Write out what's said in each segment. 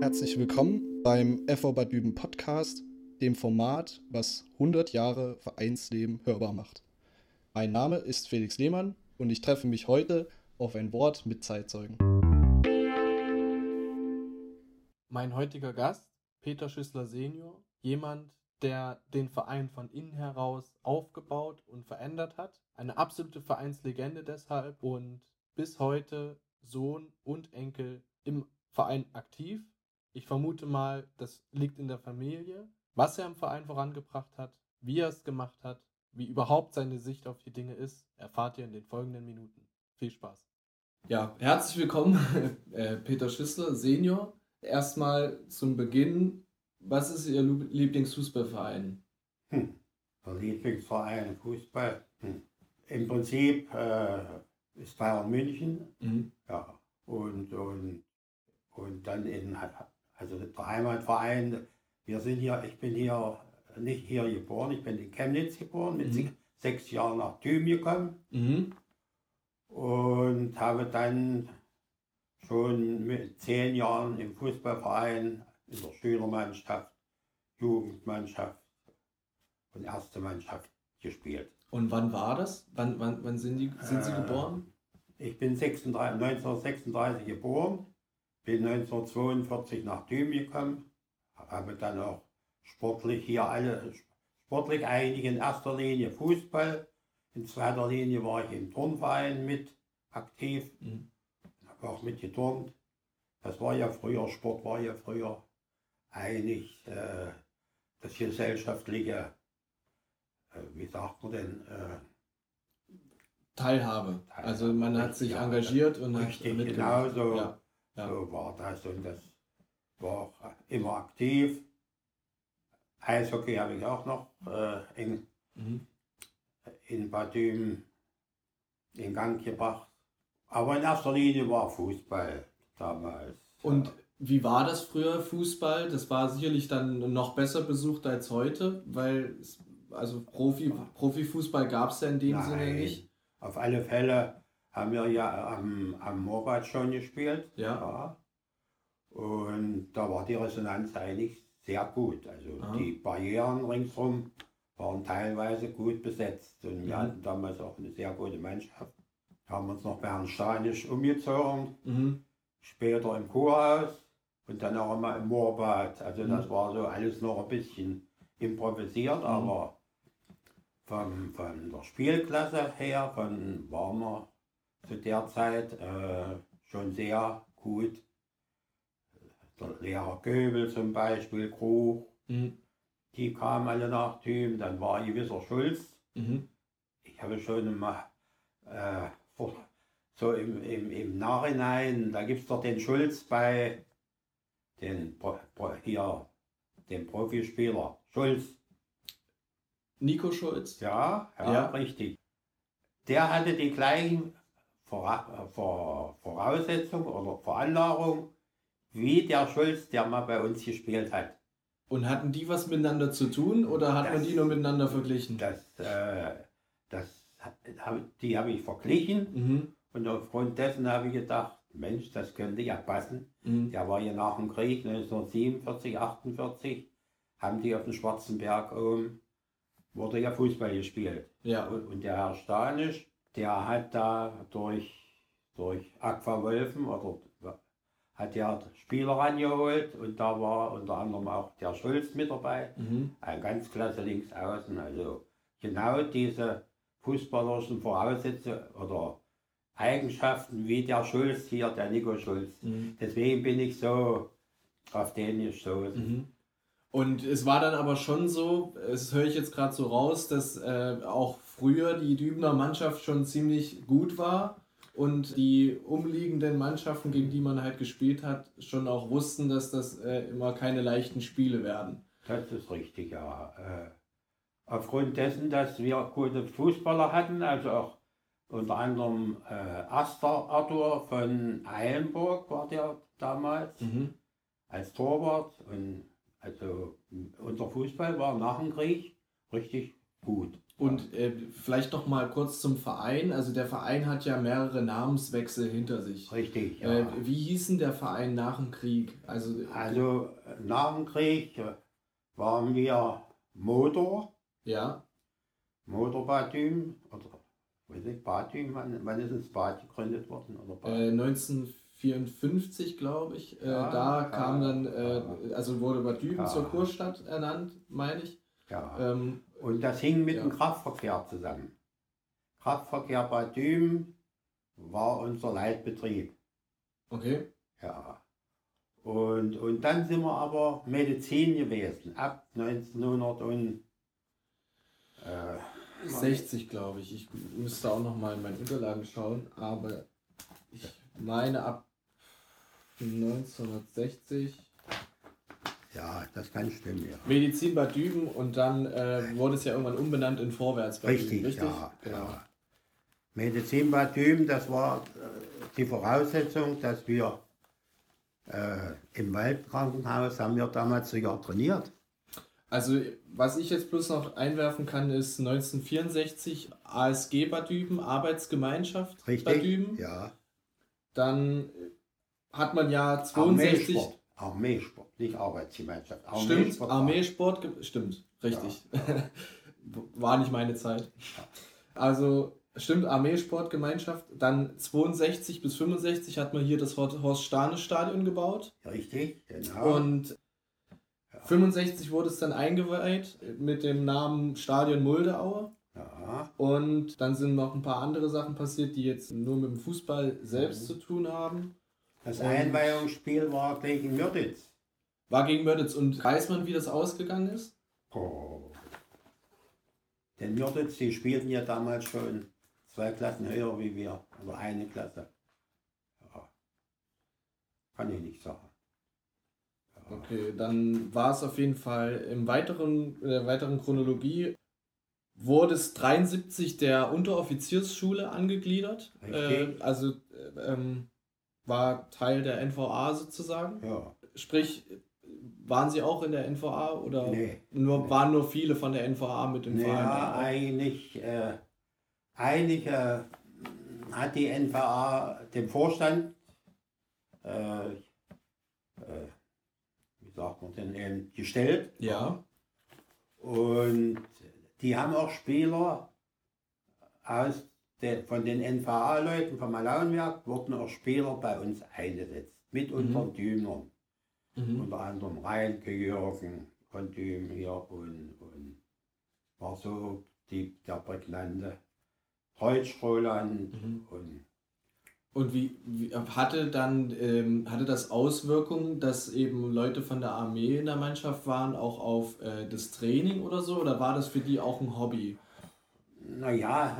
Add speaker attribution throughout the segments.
Speaker 1: Herzlich willkommen beim FV Bad Düben Podcast, dem Format, was 100 Jahre Vereinsleben hörbar macht. Mein Name ist Felix Lehmann und ich treffe mich heute auf ein Wort mit Zeitzeugen.
Speaker 2: Mein heutiger Gast, Peter Schüssler Senior, jemand, der den Verein von innen heraus aufgebaut und verändert hat. Eine absolute Vereinslegende deshalb und bis heute Sohn und Enkel im Verein aktiv. Ich vermute mal, das liegt in der Familie. Was er im Verein vorangebracht hat, wie er es gemacht hat, wie überhaupt seine Sicht auf die Dinge ist, erfahrt ihr in den folgenden Minuten. Viel Spaß. Ja, herzlich willkommen, äh, Peter Schüssler, Senior. Erstmal zum Beginn, was ist Ihr Lieblingsfußballverein?
Speaker 3: Hm. Der Lieblingsverein Fußball. Hm. Im Prinzip äh, ist Bayern München.
Speaker 2: Mhm.
Speaker 3: Ja. Und, und, und dann in, also der Heimatverein. Wir sind hier, ich bin hier nicht hier geboren, ich bin in Chemnitz geboren, mit
Speaker 2: Mhm.
Speaker 3: se- sechs Jahren nach Thüm gekommen
Speaker 2: Mhm.
Speaker 3: und habe dann schon mit zehn Jahren im Fußballverein, in der Schülermannschaft, Jugendmannschaft und erste Mannschaft gespielt.
Speaker 2: Und wann war das? Wann, wann, wann sind, die, sind Sie
Speaker 3: Äh,
Speaker 2: geboren?
Speaker 3: Ich bin 36, 1936 geboren, bin 1942 nach Thüm gekommen, habe dann auch sportlich hier alle, sportlich eigentlich in erster Linie Fußball, in zweiter Linie war ich im Turnverein mit aktiv,
Speaker 2: Mhm.
Speaker 3: habe auch mitgeturnt. Das war ja früher, Sport war ja früher eigentlich äh, das gesellschaftliche, äh, wie sagt man denn, äh,
Speaker 2: Teilhabe.
Speaker 3: Teilhabe,
Speaker 2: Also man hat sich
Speaker 3: ja,
Speaker 2: engagiert und hat
Speaker 3: richtig,
Speaker 2: mitgemacht.
Speaker 3: genau so.
Speaker 2: Ja. Ja.
Speaker 3: So war das und das war auch immer aktiv. Eishockey habe ich auch noch äh, in,
Speaker 2: Mhm.
Speaker 3: in Bad Düm in Gang gebracht. Aber in erster Linie war Fußball damals.
Speaker 2: Und wie war das früher Fußball? Das war sicherlich dann noch besser besucht als heute, weil es, also Profi, Profifußball gab es ja in dem Sinne
Speaker 3: Nein.
Speaker 2: nicht.
Speaker 3: Auf alle Fälle haben wir ja am, am Morbad schon gespielt.
Speaker 2: Ja.
Speaker 3: Und da war die Resonanz eigentlich sehr gut. Also
Speaker 2: Aha.
Speaker 3: die Barrieren ringsherum waren teilweise gut besetzt. Und wir
Speaker 2: Mhm.
Speaker 3: hatten damals auch eine sehr gute Mannschaft. Haben uns noch Stanisch umgezogen,
Speaker 2: Mhm.
Speaker 3: später im Kurhaus und dann auch immer im Moorbad. Also
Speaker 2: Mhm.
Speaker 3: das war so alles noch ein bisschen improvisiert, aber vom, von der Spielklasse her von, waren wir zu der Zeit äh, schon sehr gut. Lehrer Göbel zum Beispiel, Krug,
Speaker 2: Mhm.
Speaker 3: die kamen alle nach Thüm. Dann war gewisser Schulz.
Speaker 2: Mhm.
Speaker 3: Ich habe schon mal äh, vor- so im, im, im Nachhinein, da gibt es doch den Schulz bei den, Pro, Pro, hier, dem Profispieler. Schulz,
Speaker 2: Nico Schulz.
Speaker 3: ja, ja,
Speaker 2: Ja.
Speaker 3: richtig. Der hatte die gleichen Vora, Vor, Voraussetzungen oder Veranlagungen wie der Schulz, der mal bei uns gespielt hat.
Speaker 2: Und hatten die was miteinander zu tun oder hat man
Speaker 3: Das-
Speaker 2: die nur miteinander verglichen?
Speaker 3: Das, äh, das, die habe ich verglichen
Speaker 2: Mhm.
Speaker 3: und aufgrund dessen habe ich gedacht, Mensch, das könnte ja passen.
Speaker 2: Mhm.
Speaker 3: Der war ja nach dem Krieg 1947, 48, haben die auf dem Schwarzen Berg oben, wurde ja Fußball gespielt.
Speaker 2: Ja.
Speaker 3: Und, und der Herr Stanisch, der hat da durch, durch Aqua Wölfen oder hat ja Spieler rangeholt und da war unter anderem auch der Schulz mit dabei,
Speaker 2: Mhm.
Speaker 3: ein ganz klasse Linksaußen. Also genau diese fußballerischen Voraussetzungen oder Eigenschaften wie der Schulz hier, der Nico Schulz.
Speaker 2: Mhm.
Speaker 3: Deswegen bin ich so auf den gestoßen.
Speaker 2: Mhm. Und es war dann aber schon so, das höre ich jetzt gerade so raus, dass äh, auch früher die Dübener Mannschaft schon ziemlich gut war und die umliegenden Mannschaften, gegen die man halt gespielt hat, schon auch wussten, dass das äh, immer keine leichten Spiele werden.
Speaker 3: Das ist richtig, ja. Äh, aufgrund dessen, dass wir gute Fußballer hatten, also auch unter anderem äh, Aster Arthur von Eilenburg war der damals
Speaker 2: Mhm.
Speaker 3: als Torwart und also unser Fußball war nach dem Krieg richtig gut.
Speaker 2: Und äh, vielleicht noch mal kurz zum Verein. Also der Verein hat ja mehrere Namenswechsel hinter sich.
Speaker 3: Richtig, ja.
Speaker 2: Äh, wie hieß denn der Verein nach dem Krieg? Also,
Speaker 3: Also äh, nach dem Krieg äh, waren wir Motor,
Speaker 2: ja,
Speaker 3: Motor Badüm, oder weiß ich, Badüm, wann, wann ist das Bad gegründet worden? Oder Bad?
Speaker 2: äh, 1954, glaube ich. Äh,
Speaker 3: Ja,
Speaker 2: da kam dann, äh, also wurde Bad Düben
Speaker 3: Ja.
Speaker 2: zur Kurstadt ernannt, meine ich.
Speaker 3: ja.
Speaker 2: Ähm,
Speaker 3: Und das hing mit
Speaker 2: Ja.
Speaker 3: dem Kraftverkehr zusammen. Kraftverkehr Badüm war unser Leitbetrieb.
Speaker 2: okay.
Speaker 3: Ja. Und, und dann sind wir aber Medizin gewesen, ab 1900 und äh,
Speaker 2: 60, glaube ich. Ich müsste auch noch mal in meinen Unterlagen schauen, aber ich meine ab 1960
Speaker 3: Ja, das kann stimmen, ja.
Speaker 2: Medizin Bad Düben und dann äh, wurde es ja irgendwann umbenannt in Vorwärts Bad
Speaker 3: Richtig,
Speaker 2: Düben, richtig?
Speaker 3: ja.
Speaker 2: Genau.
Speaker 3: ja. Medizin Bad Düben, das war äh, die Voraussetzung, dass wir äh, im Waldkrankenhaus haben wir damals sogar trainiert.
Speaker 2: Also, was ich jetzt bloß noch einwerfen kann, ist 1964 ASG Bad Düben, Arbeitsgemeinschaft Bad
Speaker 3: Richtig?
Speaker 2: Düben.
Speaker 3: Ja.
Speaker 2: Dann hat man ja 62.
Speaker 3: Armeesport. Armeesport, nicht Arbeitsgemeinschaft.
Speaker 2: Stimmt,
Speaker 3: Armeesport.
Speaker 2: Stimmt, richtig. War nicht meine Zeit. Also, stimmt, Armeesportgemeinschaft. Dann 62 bis 65 hat man hier das Hor- Horst-Stahne-Stadion gebaut.
Speaker 3: Richtig, genau.
Speaker 2: Und 65 wurde es dann eingeweiht mit dem Namen Stadion Muldeaue.
Speaker 3: ja,
Speaker 2: Und dann sind noch ein paar andere Sachen passiert, die jetzt nur mit dem Fußball selbst
Speaker 3: Mhm.
Speaker 2: zu tun haben.
Speaker 3: das Einweihungsspiel war gegen Mürditz.
Speaker 2: War gegen Mörditz. Und weiß man, wie das ausgegangen ist?
Speaker 3: Oh. Denn Mürditz, die spielten ja damals schon zwei Klassen höher wie wir, oder eine Klasse. Ja. Kann ich nicht sagen. Ja.
Speaker 2: Okay, dann war es auf jeden Fall im weiteren, in der weiteren Chronologie wurde es 73 der Unteroffiziersschule angegliedert. Äh, also äh, ähm, war Teil der NVA sozusagen.
Speaker 3: Ja,
Speaker 2: Sprich, waren Sie auch in der NVA oder
Speaker 3: nee.
Speaker 2: nur,
Speaker 3: nee.
Speaker 2: waren nur viele von der NVA mit dem
Speaker 3: Ja,
Speaker 2: Verein?
Speaker 3: eigentlich, äh, eigentlich äh, hat die NVA den Vorstand, äh, äh, wie sagt man denn, eben gestellt.
Speaker 2: Ja.
Speaker 3: Und die haben auch Spieler aus der, von den NVA-Leuten vom Malauenwerk, wurden auch Spieler bei uns eingesetzt. Mit unseren Dümern.
Speaker 2: Mhm.
Speaker 3: Unter anderem Reinke Jürgen von Düm hier und, und war so die, der prägnante Deutsch Roland
Speaker 2: Mhm.
Speaker 3: und
Speaker 2: Und wie, wie hatte dann ähm, hatte das Auswirkungen, dass eben Leute von der Armee in der Mannschaft waren, auch auf äh, das Training oder so? Oder war das für die auch ein Hobby?
Speaker 3: naja,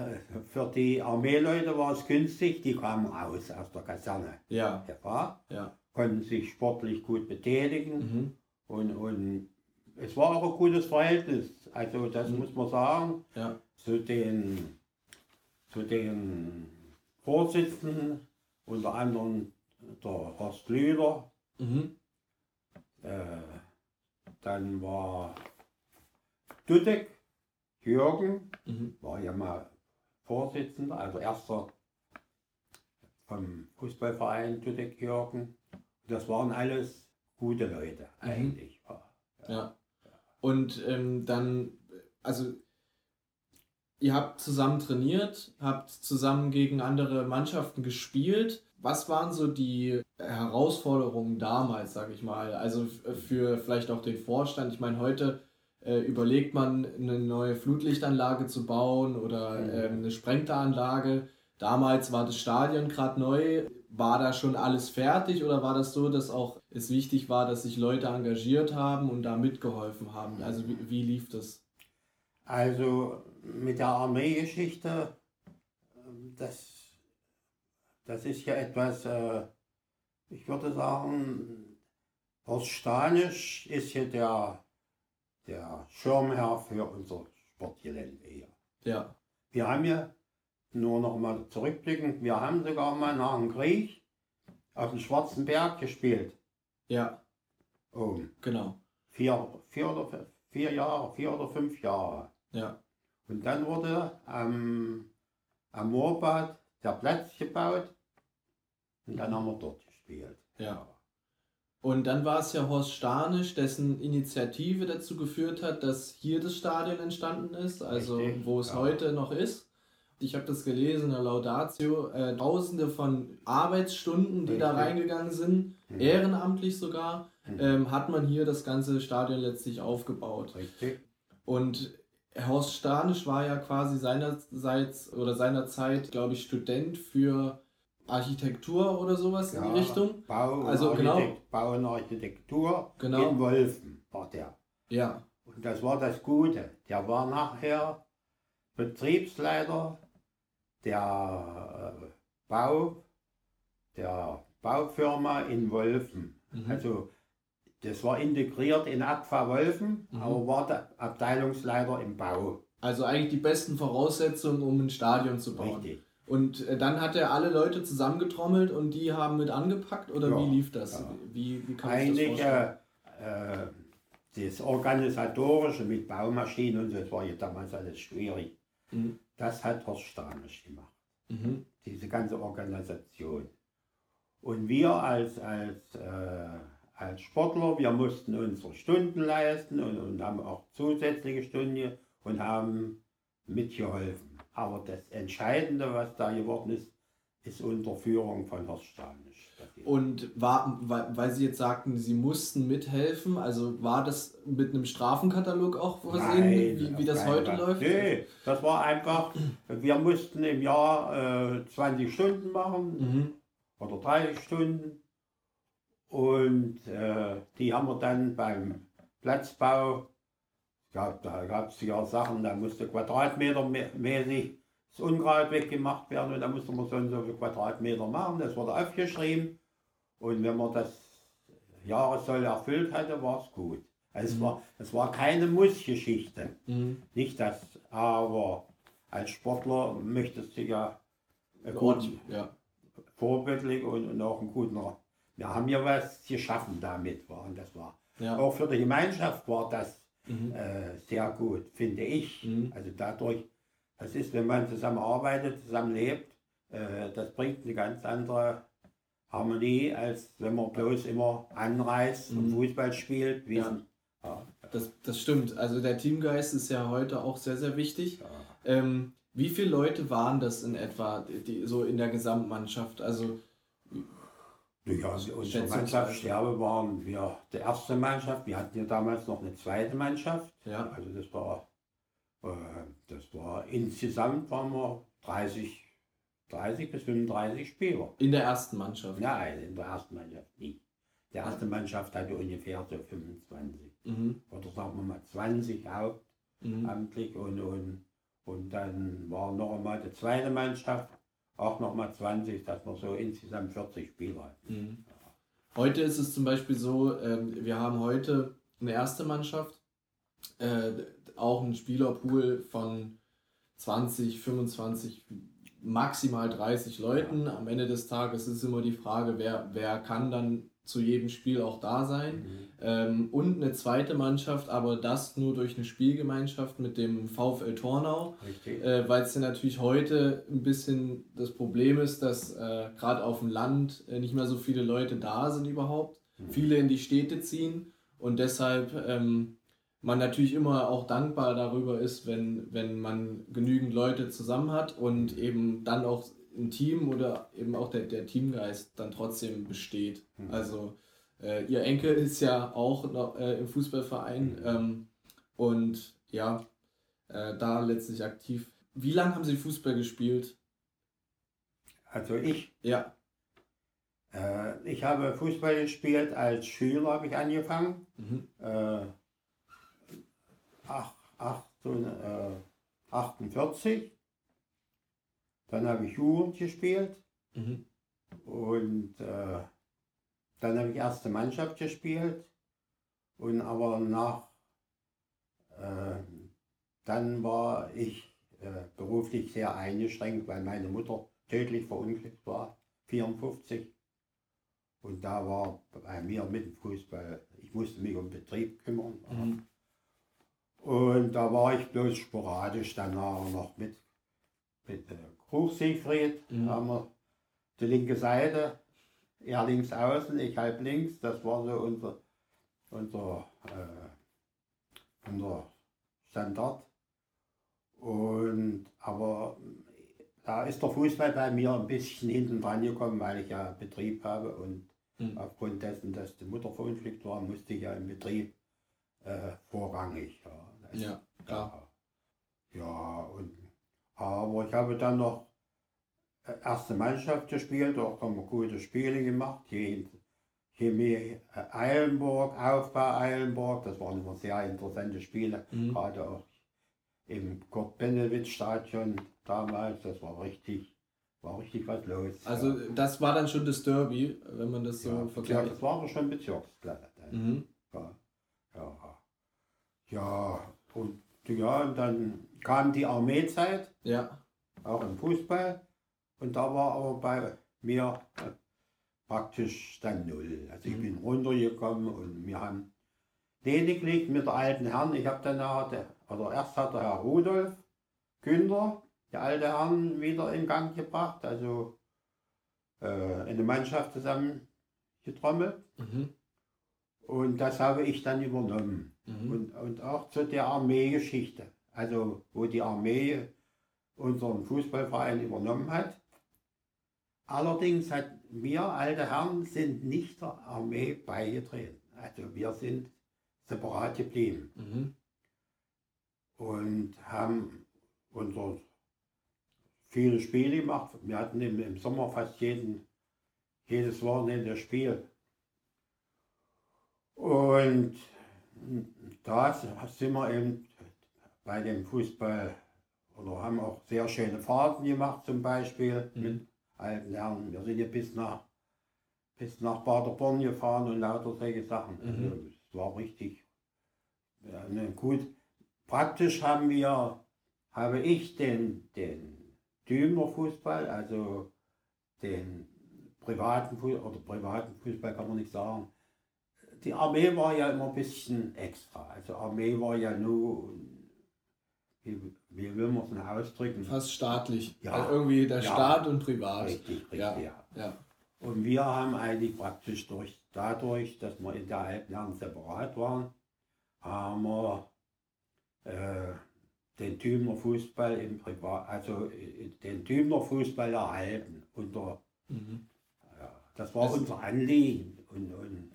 Speaker 3: für die Armeeleute war es günstig, die kamen raus aus der Kaserne.
Speaker 2: Ja,
Speaker 3: Ja,
Speaker 2: ja.
Speaker 3: Konnten sich sportlich gut betätigen
Speaker 2: Mhm.
Speaker 3: und, und es war auch ein gutes Verhältnis. Also das
Speaker 2: Mhm.
Speaker 3: muss man sagen,
Speaker 2: Ja.
Speaker 3: zu den, zu den Vorsitzenden, unter anderem der Horst Lüder,
Speaker 2: Mhm.
Speaker 3: äh, dann war Dudek, Jürgen,
Speaker 2: Mhm.
Speaker 3: war ja mal Vorsitzender, also erster vom Fußballverein Dudek Jürgen. Das waren alles gute Leute
Speaker 2: Mhm.
Speaker 3: eigentlich.
Speaker 2: Ja. Und ähm, dann, also ihr habt zusammen trainiert, habt zusammen gegen andere Mannschaften gespielt. Was waren so die Herausforderungen damals, sage ich mal? Also für vielleicht auch den Vorstand. Ich meine, heute äh, überlegt man, eine neue Flutlichtanlage zu bauen oder
Speaker 3: Mhm.
Speaker 2: ähm, eine Sprengteranlage. Damals war das Stadion gerade neu. War da schon alles fertig oder war das so, dass auch es wichtig war, dass sich Leute engagiert haben und da mitgeholfen haben? Also wie, wie lief das?
Speaker 3: Also mit der Armeegeschichte, das, das ist ja etwas, äh, ich würde sagen, Horst Stanisch ist hier der der Schirmherr für unser Sportgelände hier.
Speaker 2: Ja.
Speaker 3: Wir haben ja nur noch mal zurückblickend, wir haben sogar mal nach dem Krieg auf dem Schwarzen Berg gespielt.
Speaker 2: Ja,
Speaker 3: Oben.
Speaker 2: genau.
Speaker 3: Vier, vier, oder, f- vier Jahre, vier oder fünf Jahre.
Speaker 2: Ja.
Speaker 3: Und dann wurde am, am Moorbad der Platz gebaut und dann haben wir dort gespielt.
Speaker 2: Ja. Und dann war es ja Horst Stanisch, dessen Initiative dazu geführt hat, dass hier das Stadion entstanden ist, also
Speaker 3: Richtig,
Speaker 2: wo es
Speaker 3: ja.
Speaker 2: heute noch ist. Ich habe das gelesen in der Laudatio, äh, tausende von Arbeitsstunden, die da
Speaker 3: Richtig.
Speaker 2: reingegangen sind,
Speaker 3: Mhm.
Speaker 2: ehrenamtlich sogar,
Speaker 3: Mhm.
Speaker 2: ähm, hat man hier das ganze Stadion letztlich aufgebaut.
Speaker 3: Richtig.
Speaker 2: Und Horst Stanisch war ja quasi seinerseits oder seinerzeit, glaube ich, Student für Architektur oder sowas in
Speaker 3: Ja,
Speaker 2: die Richtung.
Speaker 3: Bau, und
Speaker 2: Also genau.
Speaker 3: Bau und Architektur
Speaker 2: Genau.
Speaker 3: in Wolfen war der.
Speaker 2: Ja,
Speaker 3: Und das war das Gute. Der war nachher Betriebsleiter der äh, Bau, der Baufirma in Wolfen.
Speaker 2: Mhm.
Speaker 3: Also das war integriert in AGFA Wolfen,
Speaker 2: Mhm.
Speaker 3: aber war der Abteilungsleiter im Bau.
Speaker 2: also eigentlich die besten Voraussetzungen, um ein Stadion zu bauen.
Speaker 3: Richtig.
Speaker 2: Und äh, dann hat er alle Leute zusammengetrommelt und die haben mit angepackt oder
Speaker 3: Ja,
Speaker 2: wie lief das?
Speaker 3: ja.
Speaker 2: Wie, wie kann ich das
Speaker 3: Eigentlich
Speaker 2: vorstellen?
Speaker 3: äh, äh, das Organisatorische mit Baumaschinen und so, das war ja damals alles schwierig.
Speaker 2: Mhm.
Speaker 3: Das hat Horst Stanisch gemacht.
Speaker 2: Mhm.
Speaker 3: diese ganze Organisation. Und wir als, als, äh, als Sportler, wir mussten unsere Stunden leisten und, und haben auch zusätzliche Stunden und haben mitgeholfen. Aber das Entscheidende, was da geworden ist, ist unter Führung von Horst Stanisch.
Speaker 2: Und war, weil, Sie jetzt sagten, Sie mussten mithelfen, also war das mit einem Strafenkatalog auch versehen, wie,
Speaker 3: auf
Speaker 2: wie das heute
Speaker 3: Fall.
Speaker 2: läuft?
Speaker 3: Nee, das war einfach, wir mussten im Jahr äh, 20 Stunden machen,
Speaker 2: Mhm.
Speaker 3: oder 30 Stunden. Und äh, die haben wir dann beim Platzbau, gab, da gab es ja Sachen, da musste Quadratmeter mä- mäßig das Unkraut weggemacht werden und da musste man so und so viele Quadratmeter machen. Das wurde aufgeschrieben und wenn man das Jahressoll erfüllt hatte, war es gut. Also es,
Speaker 2: Mhm.
Speaker 3: war, es war keine Mussgeschichte.
Speaker 2: Mhm.
Speaker 3: Nicht das, aber als Sportler möchtest du ja gut,
Speaker 2: ja.
Speaker 3: vorbildlich und, und auch einen guten Ra- Wir haben ja was geschaffen damit, war, und das war.
Speaker 2: Ja.
Speaker 3: Auch für die Gemeinschaft war das
Speaker 2: Mhm.
Speaker 3: äh, sehr gut, finde ich.
Speaker 2: Mhm.
Speaker 3: Also dadurch, das ist, wenn man zusammenarbeitet, zusammenlebt, äh, das bringt eine ganz andere Harmonie, als wenn man bloß immer anreist und
Speaker 2: Mhm.
Speaker 3: Fußball spielt. Wie
Speaker 2: Ja. Das, das stimmt. Also der Teamgeist ist ja heute auch sehr, sehr wichtig.
Speaker 3: ja.
Speaker 2: Ähm, wie viele Leute waren das in etwa, die, so in der Gesamtmannschaft? Also,
Speaker 3: Ja, also unsere
Speaker 2: Schätzungsweise.
Speaker 3: Mannschaftssterbe waren wir die erste Mannschaft. Wir hatten ja damals noch eine zweite Mannschaft.
Speaker 2: ja,
Speaker 3: Also das war, das war insgesamt waren wir 30, 30 bis 35 Spieler.
Speaker 2: in der ersten Mannschaft.
Speaker 3: Nein, in der ersten Mannschaft nicht. Die erste Mannschaft hatte ungefähr so 25
Speaker 2: Mhm.
Speaker 3: oder sagen wir mal 20
Speaker 2: Mhm.
Speaker 3: hauptamtlich und, und, und dann war noch einmal die zweite Mannschaft auch noch mal 20, dass wir so insgesamt 40 Spieler hatten.
Speaker 2: Mhm. Heute ist es zum Beispiel so, ähm, wir haben heute eine erste Mannschaft, äh, auch einen Spielerpool von 20, 25, maximal 30 Leuten. Am Ende des Tages ist immer die Frage, wer, wer kann dann zu jedem Spiel auch da sein. Ähm, und eine zweite Mannschaft, aber das nur durch eine Spielgemeinschaft mit dem VfL Tornau, äh, weil es ja natürlich heute ein bisschen das Problem ist, dass äh, gerade auf dem Land äh, nicht mehr so viele Leute da sind überhaupt,
Speaker 3: Mhm.
Speaker 2: viele in die Städte ziehen und deshalb ähm, man natürlich immer auch dankbar darüber ist, wenn, wenn man genügend Leute zusammen hat und eben dann auch ein Team oder eben auch der, der Teamgeist dann trotzdem besteht.
Speaker 3: Mhm.
Speaker 2: Also äh, ihr Enkel ist ja auch noch, äh, im Fußballverein
Speaker 3: Mhm.
Speaker 2: ähm, und ja, äh, da letztlich aktiv. Wie lange haben Sie Fußball gespielt?
Speaker 3: Also ich
Speaker 2: Ja.
Speaker 3: Äh, ich habe Fußball gespielt, als Schüler habe ich angefangen.
Speaker 2: Mhm.
Speaker 3: Äh, ach, ach, so, äh, 48. Dann habe ich Jugend gespielt
Speaker 2: Mhm.
Speaker 3: und äh, dann habe ich erste Mannschaft gespielt. Und aber nach dann war ich äh, beruflich sehr eingeschränkt, weil meine Mutter tödlich verunglückt war, 54. Und da war bei mir mit dem Fußball, ich musste mich um Betrieb kümmern.
Speaker 2: Mhm.
Speaker 3: Und da war ich bloß sporadisch danach noch mit, mit Krug Siegfried,
Speaker 2: Mhm.
Speaker 3: haben wir die linke Seite, er links außen, ich halb links, das war so unser, unser, äh, unser Standard. Und aber da ist der Fußball bei mir ein bisschen hinten dran gekommen, weil ich ja Betrieb habe und
Speaker 2: Mhm.
Speaker 3: aufgrund dessen, dass die Mutter verunglückt war, musste ich ja im Betrieb äh, vorrangig. Ja, Das-
Speaker 2: Ja, klar.
Speaker 3: ja, ja, und aber ich habe dann noch äh, erste Mannschaft gespielt, auch haben wir gute Spiele gemacht. Chemie Chemie äh, Eilenburg, Aufbau Eilenburg, das waren immer sehr interessante Spiele,
Speaker 2: Mhm.
Speaker 3: gerade auch im Kurt-Benewitz-Stadion damals, das war richtig, war richtig was los.
Speaker 2: Also
Speaker 3: ja.
Speaker 2: das war dann schon das Derby, wenn man das so
Speaker 3: ja, ja,
Speaker 2: vergleicht.
Speaker 3: das war schon Bezirksklasse. Dann.
Speaker 2: Mhm.
Speaker 3: Ja, ja, ja, und ja, und dann kam die Armeezeit,
Speaker 2: Ja.
Speaker 3: auch im Fußball, und da war aber bei mir äh, praktisch dann null. Also ich
Speaker 2: Mhm.
Speaker 3: bin runtergekommen und wir haben lediglich mit der alten Herren, ich habe dann nachher, der- oder erst hat der Herr Rudolf Günther, die alte Herren wieder in Gang gebracht, also äh, eine Mannschaft zusammen getrommelt.
Speaker 2: Mhm.
Speaker 3: Und das habe ich dann übernommen.
Speaker 2: Mhm.
Speaker 3: Und, und auch zu der Armeegeschichte. Also wo die Armee unseren Fußballverein übernommen hat. Allerdings hat wir alte Herren sind nicht der Armee beigetreten. Also wir sind separat geblieben
Speaker 2: Mhm.
Speaker 3: und haben unser viele Spiele gemacht. Wir hatten im, im Sommer fast jeden, jedes Wochenende Spiel. Und da sind wir eben bei dem Fußball oder haben auch sehr schöne Fahrten gemacht zum Beispiel
Speaker 2: Mhm.
Speaker 3: mit alten Herren. Wir sind ja bis nach, bis nach Paderborn gefahren und lauter solche Sachen.
Speaker 2: Mhm.
Speaker 3: Also es war richtig ja, ne, gut. Praktisch haben wir, habe ich den, den Dümer Fußball, also den privaten Fußball, oder privaten Fußball kann man nicht sagen. Die Armee war ja immer ein bisschen extra. Also Armee war ja nur, wie, wie will man es denn ausdrücken?
Speaker 2: Fast staatlich.
Speaker 3: Ja.
Speaker 2: Also irgendwie der
Speaker 3: Ja.
Speaker 2: Staat und privat.
Speaker 3: Richtig, richtig,
Speaker 2: Ja.
Speaker 3: ja.
Speaker 2: Ja.
Speaker 3: Und wir haben eigentlich praktisch durch, dadurch, dass wir in der Herren separat waren, haben wir äh, den Tübner Fußball im Privat, also äh, den Tübner Fußball erhalten. Unter,
Speaker 2: Mhm.
Speaker 3: ja, das war
Speaker 2: Also-
Speaker 3: unser Anliegen. Und, und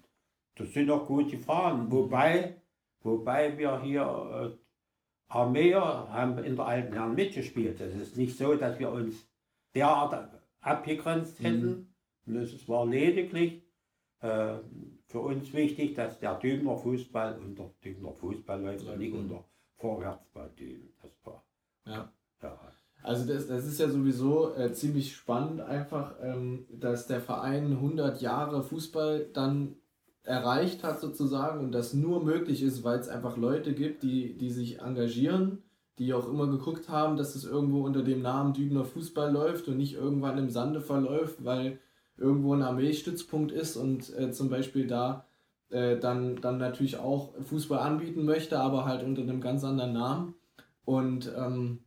Speaker 3: das sind auch gut gefahren. Wobei, wobei wir hier äh, Armeer haben in der alten Herren mitgespielt. Es ist nicht so, dass wir uns derart abgegrenzt
Speaker 2: Mhm.
Speaker 3: hätten. Und es war lediglich äh, für uns wichtig, dass der Dübner Fußball unter Dübner Fußball läuft und nicht
Speaker 2: Mhm.
Speaker 3: unter Vorwärtsball Düben. Das war,
Speaker 2: Ja.
Speaker 3: ja.
Speaker 2: Also das, das ist ja sowieso äh, ziemlich spannend einfach, ähm, dass der Verein 100 Jahre Fußball dann erreicht hat sozusagen und das nur möglich ist, weil es einfach Leute gibt, die, die sich engagieren, die auch immer geguckt haben, dass es irgendwo unter dem Namen Dübener Fußball läuft und nicht irgendwann im Sande verläuft, weil irgendwo ein Armeestützpunkt ist und äh, zum Beispiel da äh, dann, dann natürlich auch Fußball anbieten möchte, aber halt unter einem ganz anderen Namen. Und ähm,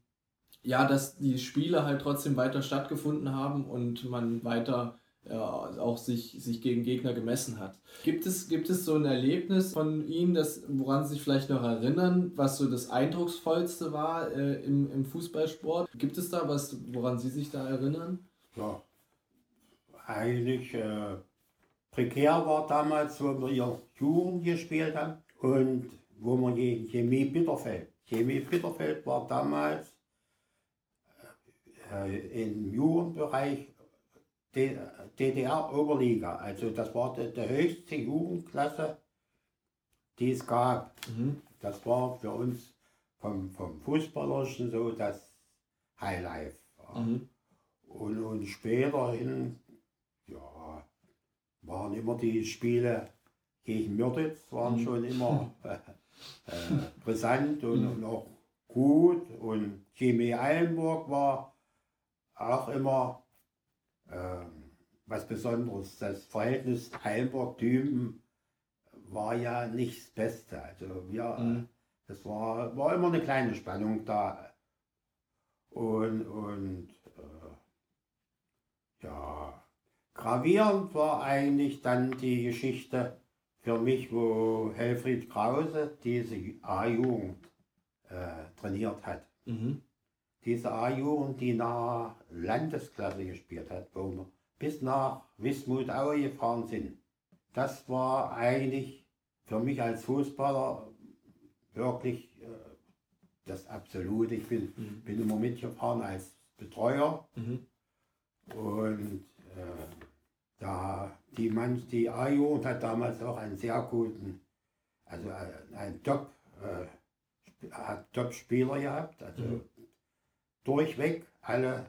Speaker 2: ja, dass die Spiele halt trotzdem weiter stattgefunden haben und man weiter ja, auch sich, sich gegen Gegner gemessen hat. Gibt es, gibt es so ein Erlebnis von Ihnen, das, woran Sie sich vielleicht noch erinnern, was so das Eindrucksvollste war äh, im, im Fußballsport? Gibt es da was, woran Sie sich da erinnern?
Speaker 3: ja. Eigentlich äh, prekär war damals, wo wir hier Jugend gespielt haben und wo wir gegen Chemie Bitterfeld. Chemie Bitterfeld war damals äh, im Jugendbereich DDR-Oberliga. Also das war die, die höchste Jugendklasse, die es gab.
Speaker 2: Mhm.
Speaker 3: Das war für uns vom, vom Fußballerischen so das Highlight. Ja.
Speaker 2: Mhm.
Speaker 3: Und, und später hin, ja, waren immer die Spiele gegen Mürditz, waren
Speaker 2: Mhm.
Speaker 3: schon immer äh, äh, brisant und,
Speaker 2: Mhm.
Speaker 3: und auch gut und Chemie Eilenburg war auch immer was Besonderes. Das Verhältnis Eilenburg-Düben war ja nicht das Beste. Also wir,
Speaker 2: Mhm.
Speaker 3: das war, war immer eine kleine Spannung da. Und, und äh, ja, gravierend war eigentlich dann die Geschichte für mich, wo Helfried Krause diese A-Jugend äh, trainiert hat.
Speaker 2: Mhm.
Speaker 3: Diese A-Jugend, die nach Landesklasse gespielt hat, wo wir bis nach Wismut-Aue gefahren sind. Das war eigentlich für mich als Fußballer wirklich äh, das Absolute. Ich bin,
Speaker 2: Mhm.
Speaker 3: bin immer mitgefahren als Betreuer
Speaker 2: Mhm.
Speaker 3: und äh, da die, Mann, die A-Jugend hat damals auch einen sehr guten, also einen, einen Top, äh, hat Top-Spieler gehabt, also
Speaker 2: Mhm.
Speaker 3: Durchweg alle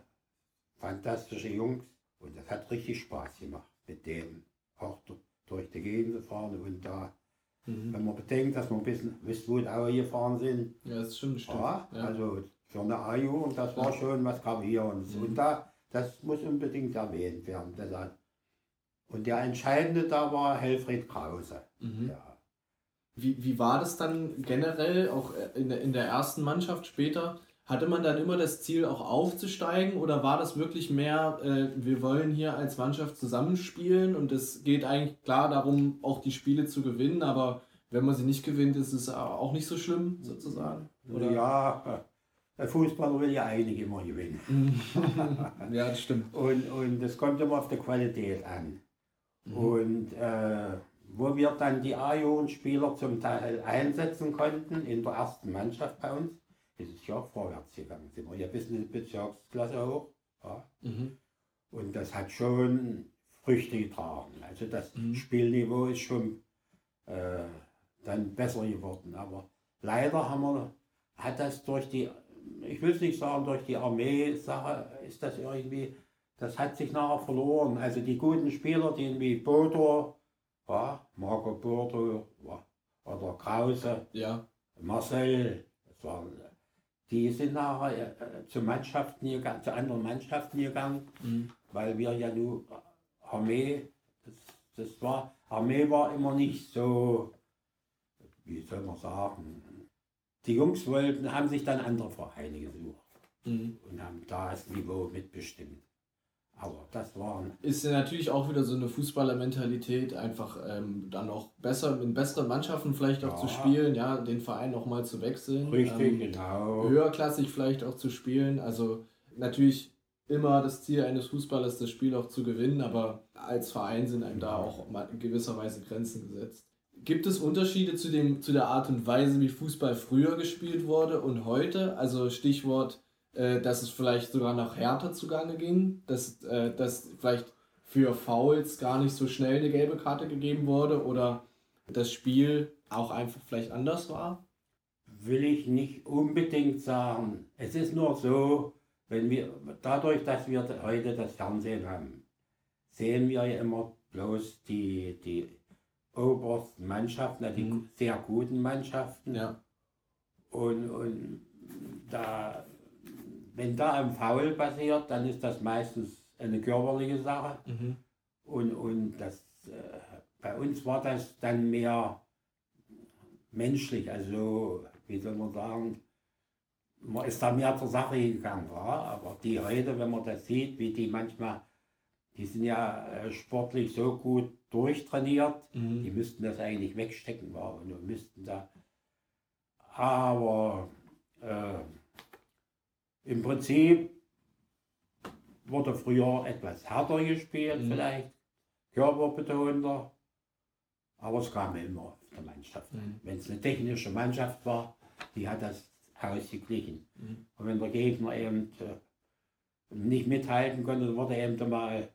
Speaker 3: fantastische Jungs und das hat richtig Spaß gemacht, mit denen auch du- durch die Gegend zu fahren und da,
Speaker 2: Mhm.
Speaker 3: wenn man bedenkt, dass wir bis Westwood-Aue gefahren sind,
Speaker 2: Ja, das stimmt, stimmt.
Speaker 3: ja,
Speaker 2: Ja.
Speaker 3: also für eine A-Jugend, das war
Speaker 2: Ja.
Speaker 3: schon was Gravierendes.
Speaker 2: Mhm.
Speaker 3: Und da, das muss unbedingt erwähnt werden. Deshalb. Und der Entscheidende da war Helfried Krause.
Speaker 2: Mhm.
Speaker 3: Ja.
Speaker 2: Wie, wie war das dann generell, auch in der, in der ersten Mannschaft später? Hatte man dann immer das Ziel, auch aufzusteigen oder war das wirklich mehr, äh, wir wollen hier als Mannschaft zusammenspielen und es geht eigentlich klar darum, auch die Spiele zu gewinnen, aber wenn man sie nicht gewinnt, ist es auch nicht so schlimm, sozusagen? Oder?
Speaker 3: ja, der Fußballer will ja eigentlich immer gewinnen.
Speaker 2: ja, das stimmt.
Speaker 3: Und, und das kommt immer auf die Qualität an.
Speaker 2: Mhm.
Speaker 3: Und äh, wo wir dann die A-Jugendspieler zum Teil einsetzen konnten in der ersten Mannschaft bei uns, ist es ja auch vorwärts gegangen. Sind wir ja bis in die Bezirksklasse hoch. Ja.
Speaker 2: Mhm.
Speaker 3: Und das hat schon Früchte getragen. Also das
Speaker 2: Mhm.
Speaker 3: Spielniveau ist schon äh, dann besser geworden. Aber leider haben wir, hat das durch die, ich will es nicht sagen, durch die Armee-Sache ist das irgendwie, das hat sich nachher verloren. Also die guten Spieler, die wie Bodo, ja, Marco Bodo ja, oder Krause,
Speaker 2: Ja.
Speaker 3: Marcel, das waren, die sind nachher äh, zu Mannschaften gegangen, zu anderen Mannschaften gegangen
Speaker 2: Mhm.
Speaker 3: weil wir ja nur Armee, das, das war, Armee war immer nicht so, wie soll man sagen, die Jungs wollten, haben sich dann andere Vereine gesucht
Speaker 2: Mhm.
Speaker 3: und haben da das Niveau mitbestimmt. Aber das waren,
Speaker 2: ist ja natürlich auch wieder so eine Fußballermentalität, einfach ähm, dann auch besser, in besseren Mannschaften vielleicht auch
Speaker 3: Ja.
Speaker 2: zu spielen, ja, den Verein auch mal zu wechseln.
Speaker 3: richtig,
Speaker 2: Ähm,
Speaker 3: genau.
Speaker 2: höherklassig vielleicht auch zu spielen. Also natürlich immer das Ziel eines Fußballers, das Spiel auch zu gewinnen, aber als Verein sind einem da auch in gewisser Weise Grenzen gesetzt. Gibt es Unterschiede zu, dem, zu der Art und Weise, wie Fußball früher gespielt wurde und heute? Also Stichwort, äh, dass es vielleicht sogar noch härter zugange ging, dass, äh, dass vielleicht für Fouls gar nicht so schnell eine gelbe Karte gegeben wurde oder das Spiel auch einfach vielleicht anders war?
Speaker 3: will ich nicht unbedingt sagen. Es ist nur so, wenn wir, dadurch, dass wir heute das Fernsehen haben, sehen wir ja immer bloß die, die obersten Mannschaften, also die
Speaker 2: Mhm.
Speaker 3: sehr guten Mannschaften.
Speaker 2: Ja.
Speaker 3: Und, und da, wenn da ein Foul passiert, dann ist das meistens eine körperliche Sache.
Speaker 2: Mhm.
Speaker 3: Und, und das, äh, bei uns war das dann mehr menschlich, also wie soll man sagen, man ist da mehr zur Sache gegangen. Ja? Aber die heute, wenn man das sieht, wie die manchmal, die sind ja äh, sportlich so gut durchtrainiert,
Speaker 2: Mhm.
Speaker 3: die müssten das eigentlich wegstecken ja? und müssten da. Aber äh, im Prinzip wurde früher etwas härter gespielt,
Speaker 2: Mhm.
Speaker 3: vielleicht körperbetonter, aber es kam immer auf der Mannschaft.
Speaker 2: Mhm.
Speaker 3: Wenn es eine technische Mannschaft war, die hat das ausgeglichen.
Speaker 2: Mhm.
Speaker 3: Und wenn der Gegner eben äh, nicht mithalten konnte, dann wurde eben mal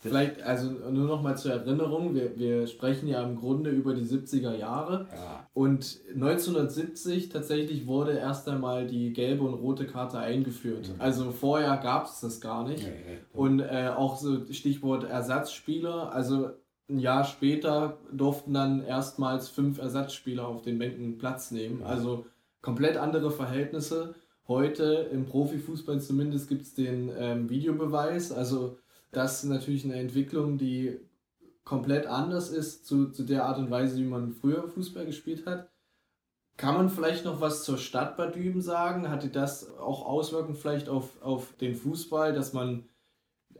Speaker 2: Vielleicht, also nur noch mal zur Erinnerung, wir, wir sprechen ja im Grunde über die 70er Jahre
Speaker 3: ja,
Speaker 2: und 1970 tatsächlich wurde erst einmal die gelbe und rote Karte eingeführt.
Speaker 3: Mhm.
Speaker 2: Also vorher gab es das gar nicht.
Speaker 3: nee,
Speaker 2: Und äh, auch so Stichwort Ersatzspieler, also ein Jahr später durften dann erstmals fünf Ersatzspieler auf den Bänken Platz nehmen.
Speaker 3: Ja.
Speaker 2: Also komplett andere Verhältnisse. Heute im Profifußball zumindest gibt es den ähm, Videobeweis. Also das ist natürlich eine Entwicklung, die komplett anders ist zu, zu der Art und Weise, wie man früher Fußball gespielt hat. Kann man vielleicht noch was zur Stadt Bad Düben sagen? Hatte das auch Auswirkungen vielleicht auf, auf den Fußball, dass man,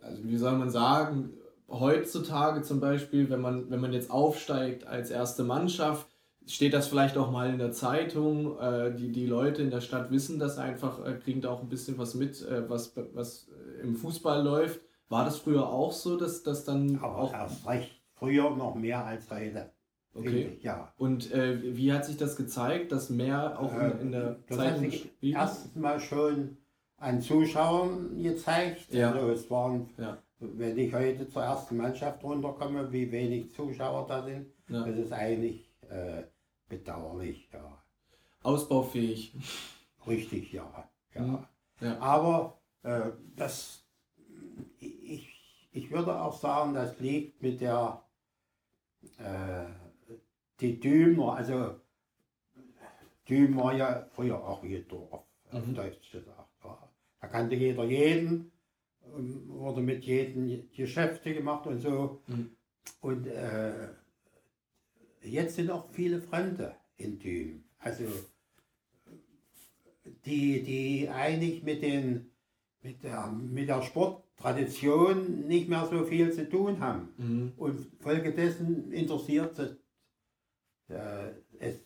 Speaker 2: also wie soll man sagen, heutzutage zum Beispiel, wenn man, wenn man jetzt aufsteigt als erste Mannschaft, steht das vielleicht auch mal in der Zeitung. Äh, die, die Leute in der Stadt wissen das einfach, äh, kriegen da auch ein bisschen was mit, äh, was, was im Fußball läuft. War das früher auch so, dass das dann
Speaker 3: Aber
Speaker 2: auch.
Speaker 3: erst recht früher noch mehr als heute.
Speaker 2: Okay.
Speaker 3: ich, ja.
Speaker 2: Und äh, wie hat sich das gezeigt, dass mehr auch in, in der
Speaker 3: Äh, das
Speaker 2: Zeitung
Speaker 3: hat sich
Speaker 2: spielt?
Speaker 3: erstens mal schon an Zuschauern gezeigt.
Speaker 2: Ja.
Speaker 3: Also es waren,
Speaker 2: Ja.
Speaker 3: wenn ich heute zur ersten Mannschaft runterkomme, wie wenig Zuschauer da sind,
Speaker 2: Ja.
Speaker 3: das ist eigentlich äh, bedauerlich, ja.
Speaker 2: Ausbaufähig.
Speaker 3: Richtig, ja. ja.
Speaker 2: Mhm. Ja.
Speaker 3: Aber äh, das, ich, würde auch sagen, das liegt mit der, äh, die Dümer, also Düm war ja früher auch ihr Dorf, auf
Speaker 2: Mhm.
Speaker 3: Deutsch gesagt. Ja. Da kannte jeder jeden, ähm, wurde mit jedem Geschäfte gemacht und so.
Speaker 2: Mhm.
Speaker 3: Und äh, jetzt sind auch viele Fremde in Düm. Also die, die eigentlich mit, den, mit, der, mit der Sporttradition nicht mehr so viel zu tun haben.
Speaker 2: Mhm.
Speaker 3: Und folgedessen interessiert sie, äh, es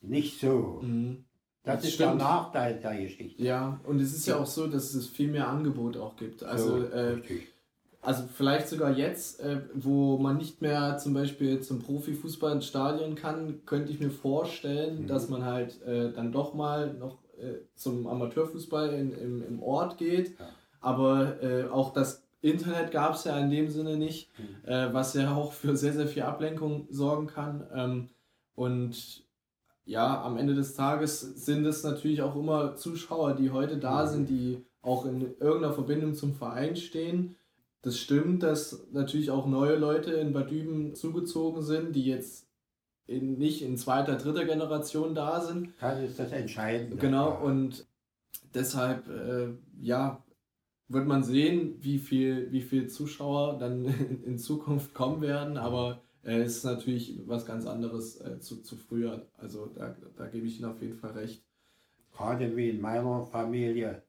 Speaker 3: nicht so.
Speaker 2: Mhm.
Speaker 3: Das,
Speaker 2: Das
Speaker 3: ist
Speaker 2: stimmt.
Speaker 3: der Nachteil der Geschichte.
Speaker 2: Ja, und es ist ja auch so, dass es viel mehr Angebot auch gibt. Also,
Speaker 3: So,
Speaker 2: äh, also vielleicht sogar jetzt, äh, wo man nicht mehr zum Beispiel zum Profifußball ins Stadion kann, könnte ich mir vorstellen,
Speaker 3: Mhm.
Speaker 2: dass man halt äh, dann doch mal noch äh, zum Amateurfußball in, im, im Ort geht.
Speaker 3: Ja.
Speaker 2: Aber äh, auch das Internet gab es ja in dem Sinne nicht,
Speaker 3: Mhm.
Speaker 2: äh, was ja auch für sehr, sehr viel Ablenkung sorgen kann. Ähm, und ja, am Ende des Tages sind es natürlich auch immer Zuschauer, die heute da
Speaker 3: Mhm.
Speaker 2: sind, die auch in irgendeiner Verbindung zum Verein stehen. Das stimmt, dass natürlich auch neue Leute in Bad Düben zugezogen sind, die jetzt in, nicht in zweiter, dritter Generation da sind.
Speaker 3: Das ist das Entscheidende.
Speaker 2: Genau, und deshalb, äh, ja, wird man sehen, wie viel, wie viel Zuschauer dann in, Zukunft kommen werden, aber äh, es ist natürlich was ganz anderes äh, zu, zu früher. Also da, da gebe ich Ihnen auf jeden Fall recht.
Speaker 3: Gerade wie in meiner Familie.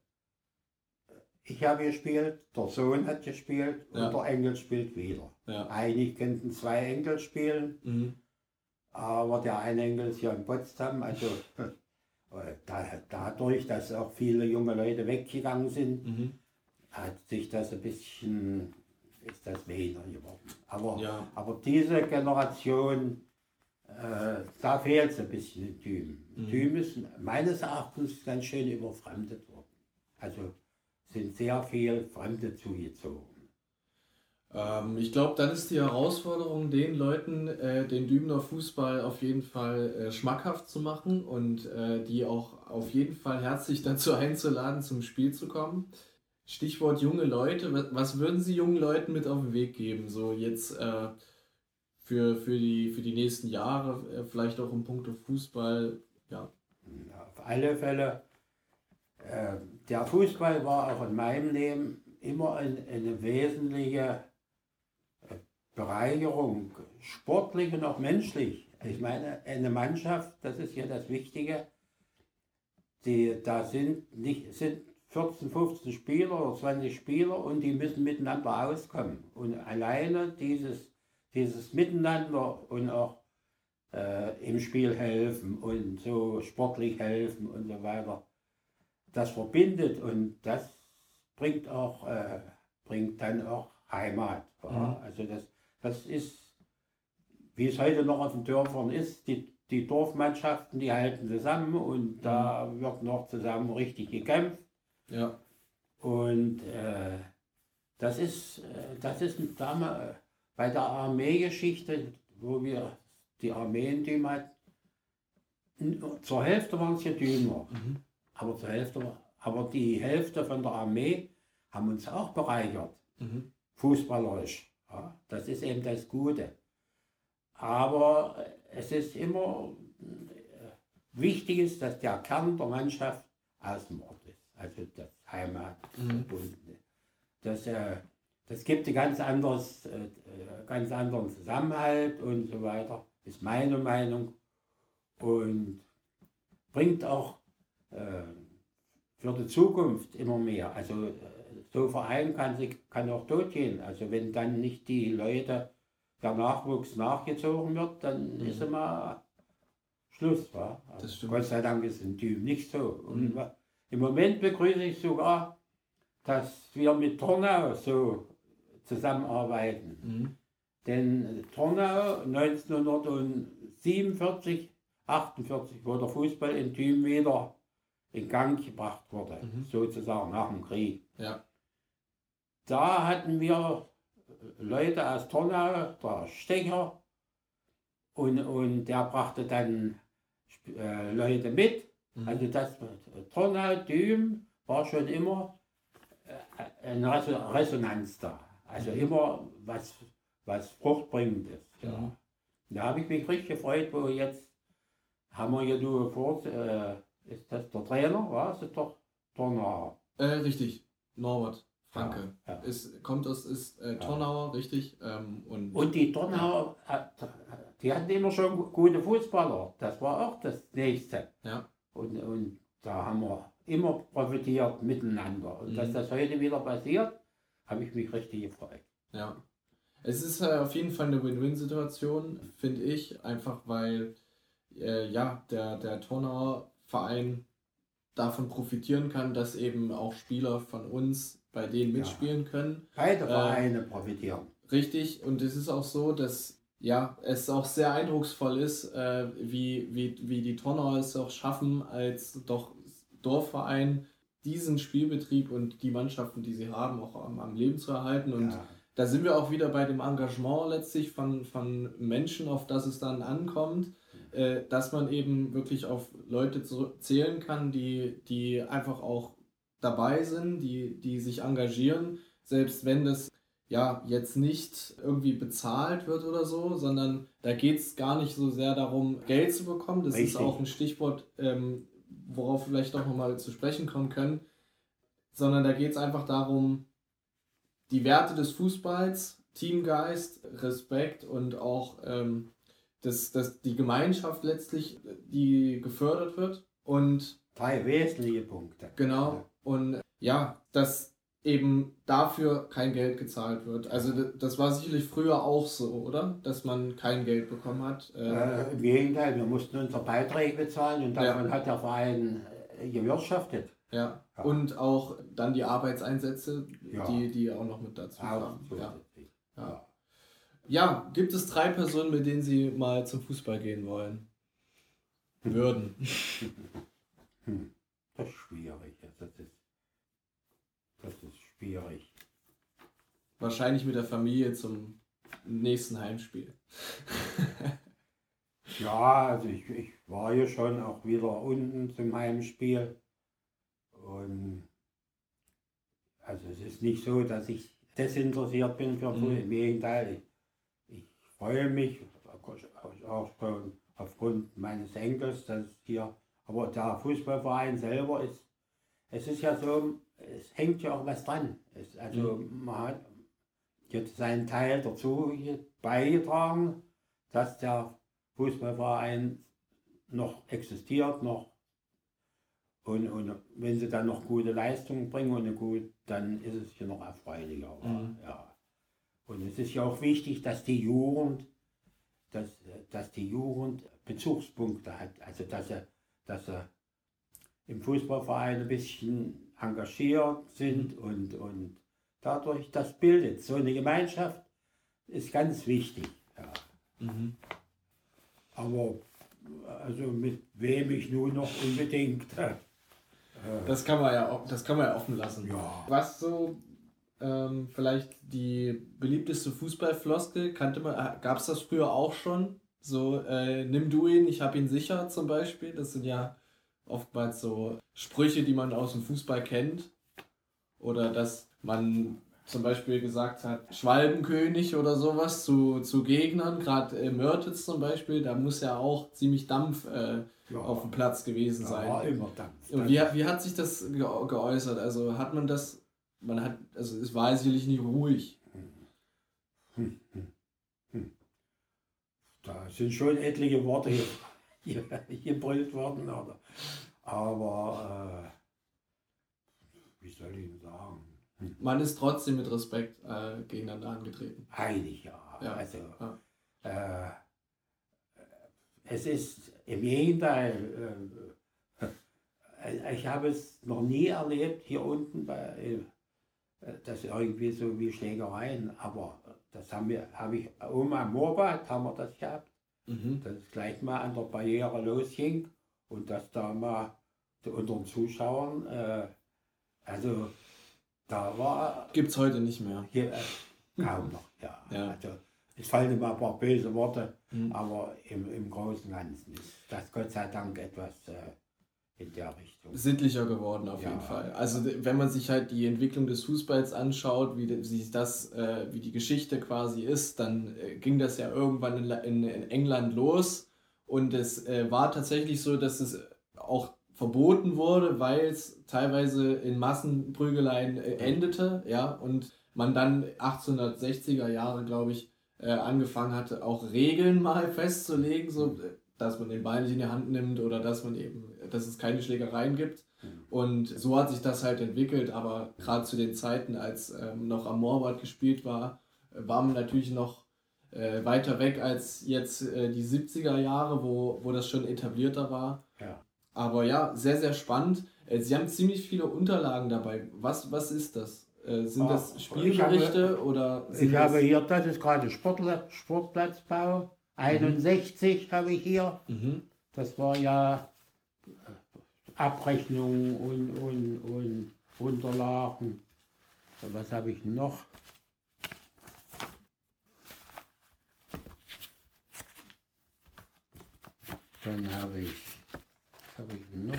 Speaker 3: Ich habe gespielt, der Sohn hat gespielt
Speaker 2: Ja.
Speaker 3: und der Enkel spielt wieder.
Speaker 2: Ja.
Speaker 3: Eigentlich könnten zwei Enkel spielen,
Speaker 2: Mhm.
Speaker 3: aber der eine Enkel ist ja in Potsdam. Also äh, da, dadurch, dass auch viele junge Leute weggegangen sind,
Speaker 2: Mhm.
Speaker 3: Hat sich das ein bisschen, ist das weniger geworden. Aber,
Speaker 2: Ja.
Speaker 3: aber diese Generation, äh, da fehlt es ein bisschen in Thüm.
Speaker 2: Mhm.
Speaker 3: Thüm ist meines Erachtens ganz schön überfremdet worden. Also sind sehr viel Fremde zugezogen.
Speaker 2: Ähm, ich glaube, dann ist die Herausforderung, den Leuten äh, den Dübener Fußball auf jeden Fall äh, schmackhaft zu machen und äh, die auch auf jeden Fall herzlich dazu einzuladen, zum Spiel zu kommen. Stichwort junge Leute. Was, würden Sie jungen Leuten mit auf den Weg geben? So jetzt äh, für, für, die, für die nächsten Jahre, äh, vielleicht auch im Punkt Fußball. Ja.
Speaker 3: Auf alle Fälle, äh, der Fußball war auch in meinem Leben immer ein, eine wesentliche äh, Bereicherung, sportlich und auch menschlich. Ich meine, eine Mannschaft, das ist ja das Wichtige, die, da sind, nicht, sind 14, 15 Spieler oder 20 Spieler und die müssen miteinander auskommen. Und alleine dieses, dieses Miteinander und auch äh, im Spiel helfen und so sportlich helfen und so weiter. Das verbindet und das bringt auch, äh, bringt dann auch Heimat. Ja?
Speaker 2: Mhm.
Speaker 3: Also das, das ist, wie es heute noch auf den Dörfern ist, die, die Dorfmannschaften, die halten zusammen und da wird noch zusammen richtig gekämpft.
Speaker 2: Ja.
Speaker 3: Und äh, das ist, äh, das ist damals bei der Armeegeschichte, wo wir die Armee in Düm hatten, zur Hälfte waren es ja Dümer,
Speaker 2: Mhm.
Speaker 3: aber zur Hälfte, aber die Hälfte von der Armee haben uns auch bereichert,
Speaker 2: Mhm.
Speaker 3: fußballerisch. Ja, das ist eben das Gute. Aber es ist immer, äh, wichtig ist, dass der Kern der Mannschaft aus dem Ort. Also das Heimatverbundene. Das, äh, das gibt ein ganz anderes, äh, äh, ganz anderen Zusammenhalt und so weiter, ist meine Meinung. Und bringt auch äh, für die Zukunft immer mehr. Also so ein Verein kann, sich, kann auch tot gehen. Also wenn dann nicht die Leute, der Nachwuchs nachgezogen wird, dann mhm. ist immer Schluss. Wa? Also Gott sei Dank ist ein Typ nicht so. Mhm. Im Moment begrüße ich sogar, dass wir mit Tornau so zusammenarbeiten. Mhm. Denn Tornau 1947, 48, wo der Fußball in Thüm wieder in Gang gebracht wurde, mhm. sozusagen nach dem Krieg. Ja. Da hatten wir Leute aus Tornau, der Stecher, und, und der brachte dann äh, Leute mit. Mhm. Also das Tornau, Düm war schon immer äh, eine Resonanz da. Also mhm. immer was, was fruchtbringendes. Ja. Mhm. Da habe ich mich richtig gefreut, wo jetzt haben wir ja nur vor, äh, ist das der Trainer, war es doch Tornauer?
Speaker 2: Äh, richtig, Norbert. Franke. Ja, ja. Ist, kommt aus ist äh, Tornauer, ja. richtig. Ähm, und,
Speaker 3: und die Tornauer, die hatten immer schon gute Fußballer. Das war auch das Nächste. Ja. Und, und da haben wir immer profitiert miteinander. Und mhm. dass das heute wieder passiert, habe ich mich richtig gefreut.
Speaker 2: Ja. Es ist äh, auf jeden Fall eine Win-Win-Situation, finde ich, einfach weil äh, ja, der, der Tornauer Verein davon profitieren kann, dass eben auch Spieler von uns bei denen mitspielen ja. können.
Speaker 3: Beide Vereine äh, profitieren.
Speaker 2: Richtig, und es ist auch so, dass ja, es auch sehr eindrucksvoll ist, äh, wie, wie, wie die Tonner es auch schaffen, als doch Dorfverein diesen Spielbetrieb und die Mannschaften, die sie haben, auch am, am Leben zu erhalten. Und ja. da sind wir auch wieder bei dem Engagement letztlich von, von Menschen, auf das es dann ankommt, äh, dass man eben wirklich auf Leute zählen kann, die, die einfach auch dabei sind, die, die sich engagieren, selbst wenn das ja jetzt nicht irgendwie bezahlt wird oder so, sondern da geht es gar nicht so sehr darum, Geld zu bekommen. Das Richtig. ist auch ein Stichwort, ähm, worauf vielleicht auch nochmal zu sprechen kommen können, sondern da geht es einfach darum, die Werte des Fußballs, Teamgeist, Respekt und auch ähm, das, das, die Gemeinschaft letztlich, die gefördert wird und
Speaker 3: drei wesentliche Punkte.
Speaker 2: Genau. Und ja, dass eben dafür kein Geld gezahlt wird. Also das war sicherlich früher auch so, oder? Dass man kein Geld bekommen hat.
Speaker 3: Äh, äh Im Gegenteil, wir mussten unsere Beiträge bezahlen und davon ja. hat der Verein äh, gewirtschaftet.
Speaker 2: Ja. ja. Und auch dann die Arbeitseinsätze, ja. die, die auch noch mit dazu kamen. Ja. Ja, gibt es drei Personen, mit denen Sie mal zum Fußball gehen wollen? Würden.
Speaker 3: Hm. Das ist schwierig. Das ist, das ist schwierig.
Speaker 2: Wahrscheinlich mit der Familie zum nächsten Heimspiel.
Speaker 3: ja, also ich, ich war ja schon auch wieder unten zum Heimspiel. Und also es ist nicht so, dass ich desinteressiert bin für mhm. Im Gegenteil, ich, ich freue mich auch schon aufgrund meines Enkels, dass hier aber der Fußballverein selber ist, es ist ja so, es hängt ja auch was dran. Es, also mhm. man hat jetzt seinen Teil dazu beigetragen, dass der Fußballverein noch existiert, noch und, und wenn sie dann noch gute Leistungen bringen und gut, dann ist es hier noch erfreulicher. Mhm. Ja. Und es ist ja auch wichtig, dass die Jugend, dass, dass die Jugend Bezugspunkte hat. Also dass er dass sie im Fußballverein ein bisschen engagiert sind und, und dadurch das bildet. So eine Gemeinschaft ist ganz wichtig. Ja. Mhm. Aber also mit wem ich nun noch unbedingt. Äh,
Speaker 2: das kann man ja das kann man ja offen lassen. Ja. Was so ähm, vielleicht die beliebteste Fußballfloskel kannte man, gab es das früher auch schon? So, äh, nimm du ihn, ich habe ihn sicher zum Beispiel. Das sind ja oftmals so Sprüche, die man aus dem Fußball kennt. Oder dass man zum Beispiel gesagt hat, Schwalbenkönig oder sowas zu, zu Gegnern, gerade äh, Mörtitz zum Beispiel, da muss ja auch ziemlich Dampf äh,
Speaker 3: Ja.
Speaker 2: auf dem Platz gewesen
Speaker 3: Da
Speaker 2: sein.
Speaker 3: war immer Dampf.
Speaker 2: Und wie, wie hat sich das ge geäußert? Also hat man das, man hat, also es war sicherlich nicht ruhig.
Speaker 3: Hm, hm, hm. Da sind schon etliche Worte hier, gebrüllt worden, oder? aber äh, wie soll ich denn sagen?
Speaker 2: Man ist trotzdem mit Respekt äh, gegeneinander angetreten.
Speaker 3: Eigentlich ja.
Speaker 2: Ja,
Speaker 3: Also,
Speaker 2: ja.
Speaker 3: Äh, es ist im Gegenteil, äh, ich habe es noch nie erlebt hier unten, bei, äh, das irgendwie so wie Schlägereien, aber das haben wir, habe ich oben am Moorbad haben wir das gehabt,
Speaker 2: Mhm.
Speaker 3: dass es gleich mal an der Barriere losging und dass da mal unter den Zuschauern, äh, also da war
Speaker 2: Gibt es heute nicht mehr.
Speaker 3: hier, äh, kaum noch, ja.
Speaker 2: Ja.
Speaker 3: Also, es fallen immer ein paar böse Worte,
Speaker 2: Mhm.
Speaker 3: aber im, im Großen und Ganzen ist das Gott sei Dank etwas äh, in der Richtung.
Speaker 2: sittlicher geworden auf
Speaker 3: Ja.
Speaker 2: jeden Fall. Also wenn man sich halt die Entwicklung des Fußballs anschaut, wie sich das, äh, wie die Geschichte quasi ist, dann äh, ging das ja irgendwann in, in, in England los und es äh, war tatsächlich so, dass es auch verboten wurde, weil es teilweise in Massenprügeleien äh, endete, ja, und man dann 1860er Jahre, glaube ich, äh, angefangen hatte, auch Regeln mal festzulegen, so äh, dass man den Ball nicht in die Hand nimmt oder dass man eben, dass es keine Schlägereien gibt. Und so hat sich das halt entwickelt, aber gerade zu den Zeiten, als ähm, noch am Moorbad gespielt war, war man natürlich noch äh, weiter weg als jetzt äh, die 70er Jahre, wo, wo das schon etablierter war.
Speaker 3: Ja.
Speaker 2: Aber ja, sehr, sehr spannend. Äh, Sie haben ziemlich viele Unterlagen dabei. Was, was ist das? Äh, sind
Speaker 3: Ah,
Speaker 2: das
Speaker 3: ich
Speaker 2: Spielberichte oder
Speaker 3: Ich habe
Speaker 2: das,
Speaker 3: hier, das ist gerade Sportla Sportplatzbau, 61 habe ich hier.
Speaker 2: Mhm.
Speaker 3: Das war ja Abrechnungen und, und, und Unterlagen. Was habe ich noch? Dann habe ich, habe ich noch?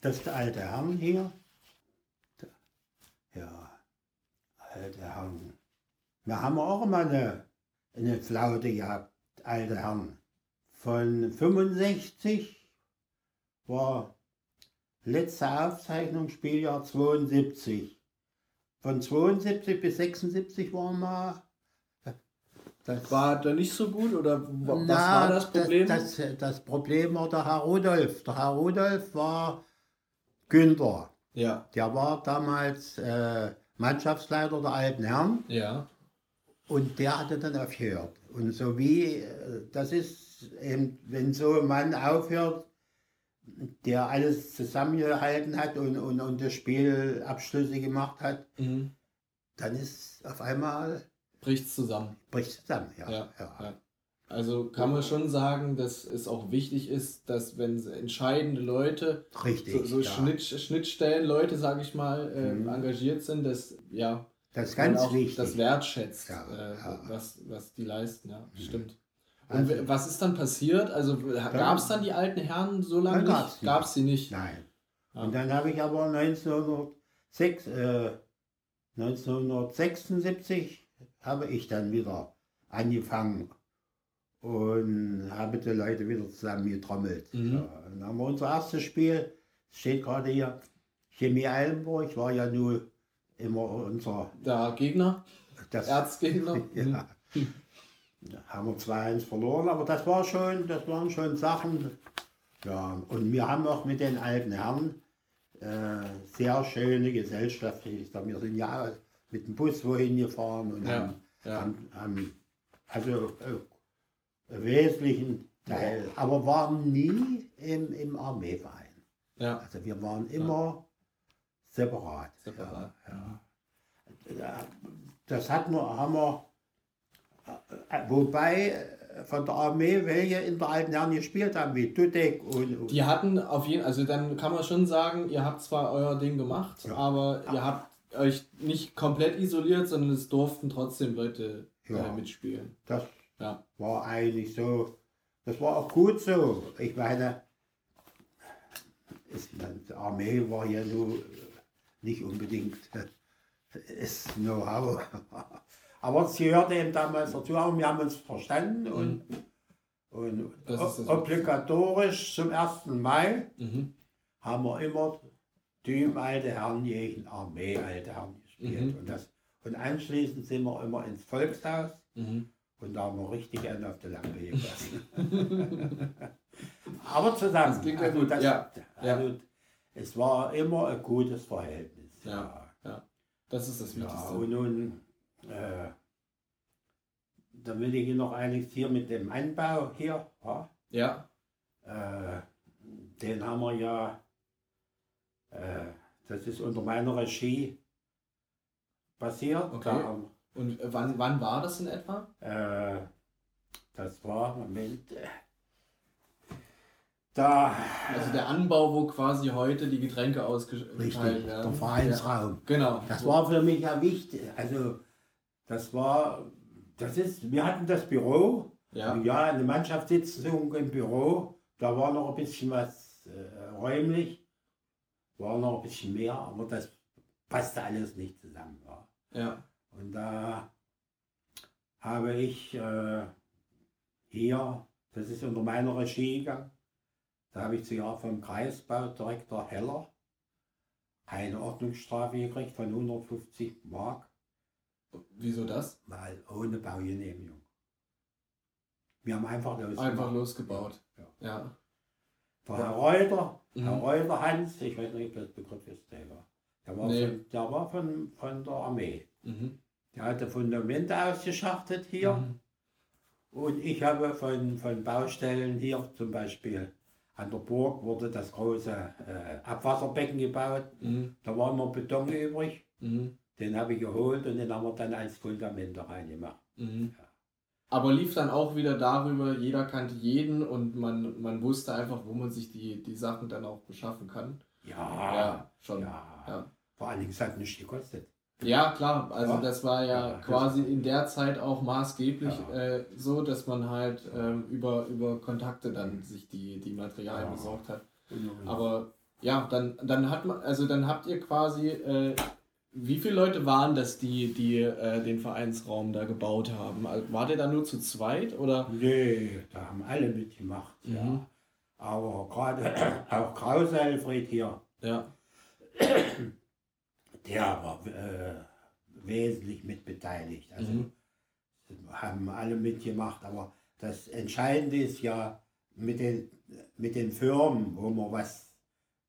Speaker 3: Das ist der alte Herrn hier. Ja, alte Herrn. Wir haben auch mal eine, eine Flaute gehabt, alte Herren. Von 65 war letzte Aufzeichnung Spieljahr 72. Von 72 bis 76 waren wir. Das
Speaker 2: War da nicht so gut oder wa- was
Speaker 3: Na,
Speaker 2: war das Problem?
Speaker 3: Das, das, das Problem war der Herr Rudolf. Der Herr Rudolf war Günther.
Speaker 2: ja,
Speaker 3: Der war damals äh, Mannschaftsleiter der alten Herren
Speaker 2: ja.
Speaker 3: Und der hatte dann aufgehört. Und so wie, äh, das ist eben, wenn so ein Mann aufhört, der alles zusammengehalten hat und, und, und das Spiel Abschlüsse gemacht hat,
Speaker 2: Mhm.
Speaker 3: dann ist auf einmal,
Speaker 2: Bricht zusammen.
Speaker 3: bricht es zusammen. Ja,
Speaker 2: Ja,
Speaker 3: ja.
Speaker 2: ja. Also kann man schon sagen, dass es auch wichtig ist, dass wenn entscheidende Leute,
Speaker 3: Richtig.
Speaker 2: so, so
Speaker 3: ja.
Speaker 2: Schnitt, Schnittstellen-Leute, sage ich mal, äh,
Speaker 3: Mhm.
Speaker 2: engagiert sind, dass ja
Speaker 3: Das ist ganz
Speaker 2: auch
Speaker 3: wichtig.
Speaker 2: das wertschätzt,
Speaker 3: Ja,
Speaker 2: äh,
Speaker 3: ja.
Speaker 2: Was, was die leisten. Ja,
Speaker 3: Mhm.
Speaker 2: stimmt. Und
Speaker 3: Also-
Speaker 2: was ist dann passiert? Also gab es dann die alten Herren so lange
Speaker 3: die
Speaker 2: Gab es sie nicht?
Speaker 3: Nein.
Speaker 2: Ja.
Speaker 3: Und dann habe ich aber 1906, äh, 1976 habe ich dann wieder angefangen und habe die Leute wieder zusammengetrommelt.
Speaker 2: Mhm.
Speaker 3: Und dann haben wir unser erstes Spiel, steht gerade hier, Chemie Eilenburg, war ja nur immer unser,
Speaker 2: Der Gegner,
Speaker 3: das,
Speaker 2: Erzgegner.
Speaker 3: Ja. Da haben wir 2-1 verloren, aber das war schon, das waren schon Sachen. Ja, und wir haben auch mit den alten Herren äh, sehr schöne Gesellschaft. Wir sind ja mit dem Bus wohin gefahren und
Speaker 2: Ja,
Speaker 3: haben,
Speaker 2: ja.
Speaker 3: haben, haben also äh, wesentlichen Teil, aber waren nie im, im Armeeverein.
Speaker 2: Ja,
Speaker 3: Also wir waren immer separat.
Speaker 2: separat.
Speaker 3: Ja, ja. Das hatten wir, haben wir, äh, wobei äh, von der Armee welche in der alten Herren gespielt haben, wie Dudek und, und
Speaker 2: Die hatten auf jeden also dann kann man schon sagen, ihr habt zwar euer Ding gemacht,
Speaker 3: Ja.
Speaker 2: aber ihr habt euch nicht komplett isoliert, sondern es durften trotzdem Leute
Speaker 3: Ja.
Speaker 2: äh, mitspielen.
Speaker 3: das
Speaker 2: Ja.
Speaker 3: war eigentlich so, das war auch gut so. Ich meine, ist, die Armee war ja nur nicht unbedingt ist Know-how. Aber sie hörte eben damals dazu, aber wir haben uns verstanden und, und
Speaker 2: Das ist das
Speaker 3: obligatorisch zum 1. Mai
Speaker 2: Mhm.
Speaker 3: haben wir immer Düm alte Herren gegen Armee alte Herren gespielt.
Speaker 2: Mhm.
Speaker 3: Und, das, und anschließend sind wir immer ins Volkshaus
Speaker 2: Mhm.
Speaker 3: und da haben wir richtig einen auf die Lampe gelassen. Aber zusammen.
Speaker 2: Das klingt ja
Speaker 3: also
Speaker 2: gut,
Speaker 3: das,
Speaker 2: ja,
Speaker 3: Also Es war immer ein gutes Verhältnis.
Speaker 2: Ja. Das ist das
Speaker 3: Ja,
Speaker 2: Wichtigste.
Speaker 3: und nun, äh, da will ich Ihnen noch einiges hier mit dem Anbau hier. Ja,
Speaker 2: Ja.
Speaker 3: äh, den haben wir ja, äh, das ist unter meiner Regie passiert.
Speaker 2: Okay.
Speaker 3: Haben,
Speaker 2: Und wann, wann war das in etwa?
Speaker 3: äh, das war, Moment, äh, da,
Speaker 2: Also der Anbau, wo quasi heute die Getränke
Speaker 3: richtig,
Speaker 2: werden.
Speaker 3: der Vereinsraum.
Speaker 2: Ja. Genau.
Speaker 3: Das war für mich ja wichtig. Also, das war, das ist, wir hatten das Büro,
Speaker 2: Ja.
Speaker 3: ja, eine Mannschaftssitzung im Büro, da war noch ein bisschen was äh, räumlich, war noch ein bisschen mehr, aber das passte alles nicht zusammen. Ja.
Speaker 2: Ja.
Speaker 3: Und da habe ich äh, hier, das ist unter meiner Regie gegangen, da habe ich zuerst vom Kreisbaudirektor Heller eine Ordnungsstrafe gekriegt von 150 Mark,
Speaker 2: Wieso das?
Speaker 3: weil ohne Baugenehmigung. Wir haben einfach losgemacht.
Speaker 2: Einfach losgebaut.
Speaker 3: Ja.
Speaker 2: Ja.
Speaker 3: Der Herr Reuter,
Speaker 2: Mhm.
Speaker 3: Herr Reuter Hans, ich weiß nicht, ob das Begriff ist, der war. Der war,
Speaker 2: Nee.
Speaker 3: von, der war von, von der Armee.
Speaker 2: Mhm.
Speaker 3: Der hatte Fundamente ausgeschachtet hier.
Speaker 2: Mhm.
Speaker 3: Und ich habe von, von Baustellen hier zum Beispiel an der Burg wurde das große äh, Abwasserbecken gebaut.
Speaker 2: Mhm.
Speaker 3: Da war immer Beton übrig.
Speaker 2: Mhm.
Speaker 3: Den habe ich geholt und den haben wir dann als Fundamente reingemacht.
Speaker 2: Mhm. Aber lief dann auch wieder darüber, jeder kannte jeden und man, man wusste einfach, wo man sich die, die Sachen dann auch beschaffen kann.
Speaker 3: Ja,
Speaker 2: Ja, schon.
Speaker 3: ja.
Speaker 2: Ja.
Speaker 3: Vor allen Dingen, es hat nichts gekostet.
Speaker 2: Ja, klar. Also das war ja, quasi in der Zeit auch maßgeblich äh, so, dass man halt ähm, über, über Kontakte dann sich die, die Materialien besorgt hat. Aber ja, dann, dann hat man, also dann habt ihr quasi, äh, wie viele Leute waren das, die, die äh, den Vereinsraum da gebaut haben? Also, Wart ihr da nur zu zweit oder?
Speaker 3: Nee, da haben alle mitgemacht.
Speaker 2: Mhm.
Speaker 3: Ja. Aber gerade auch Krause Alfred hier,
Speaker 2: Ja.
Speaker 3: der war äh, wesentlich mitbeteiligt. Also
Speaker 2: Mhm.
Speaker 3: haben alle mitgemacht. Aber das Entscheidende ist ja mit den, mit den Firmen, wo man was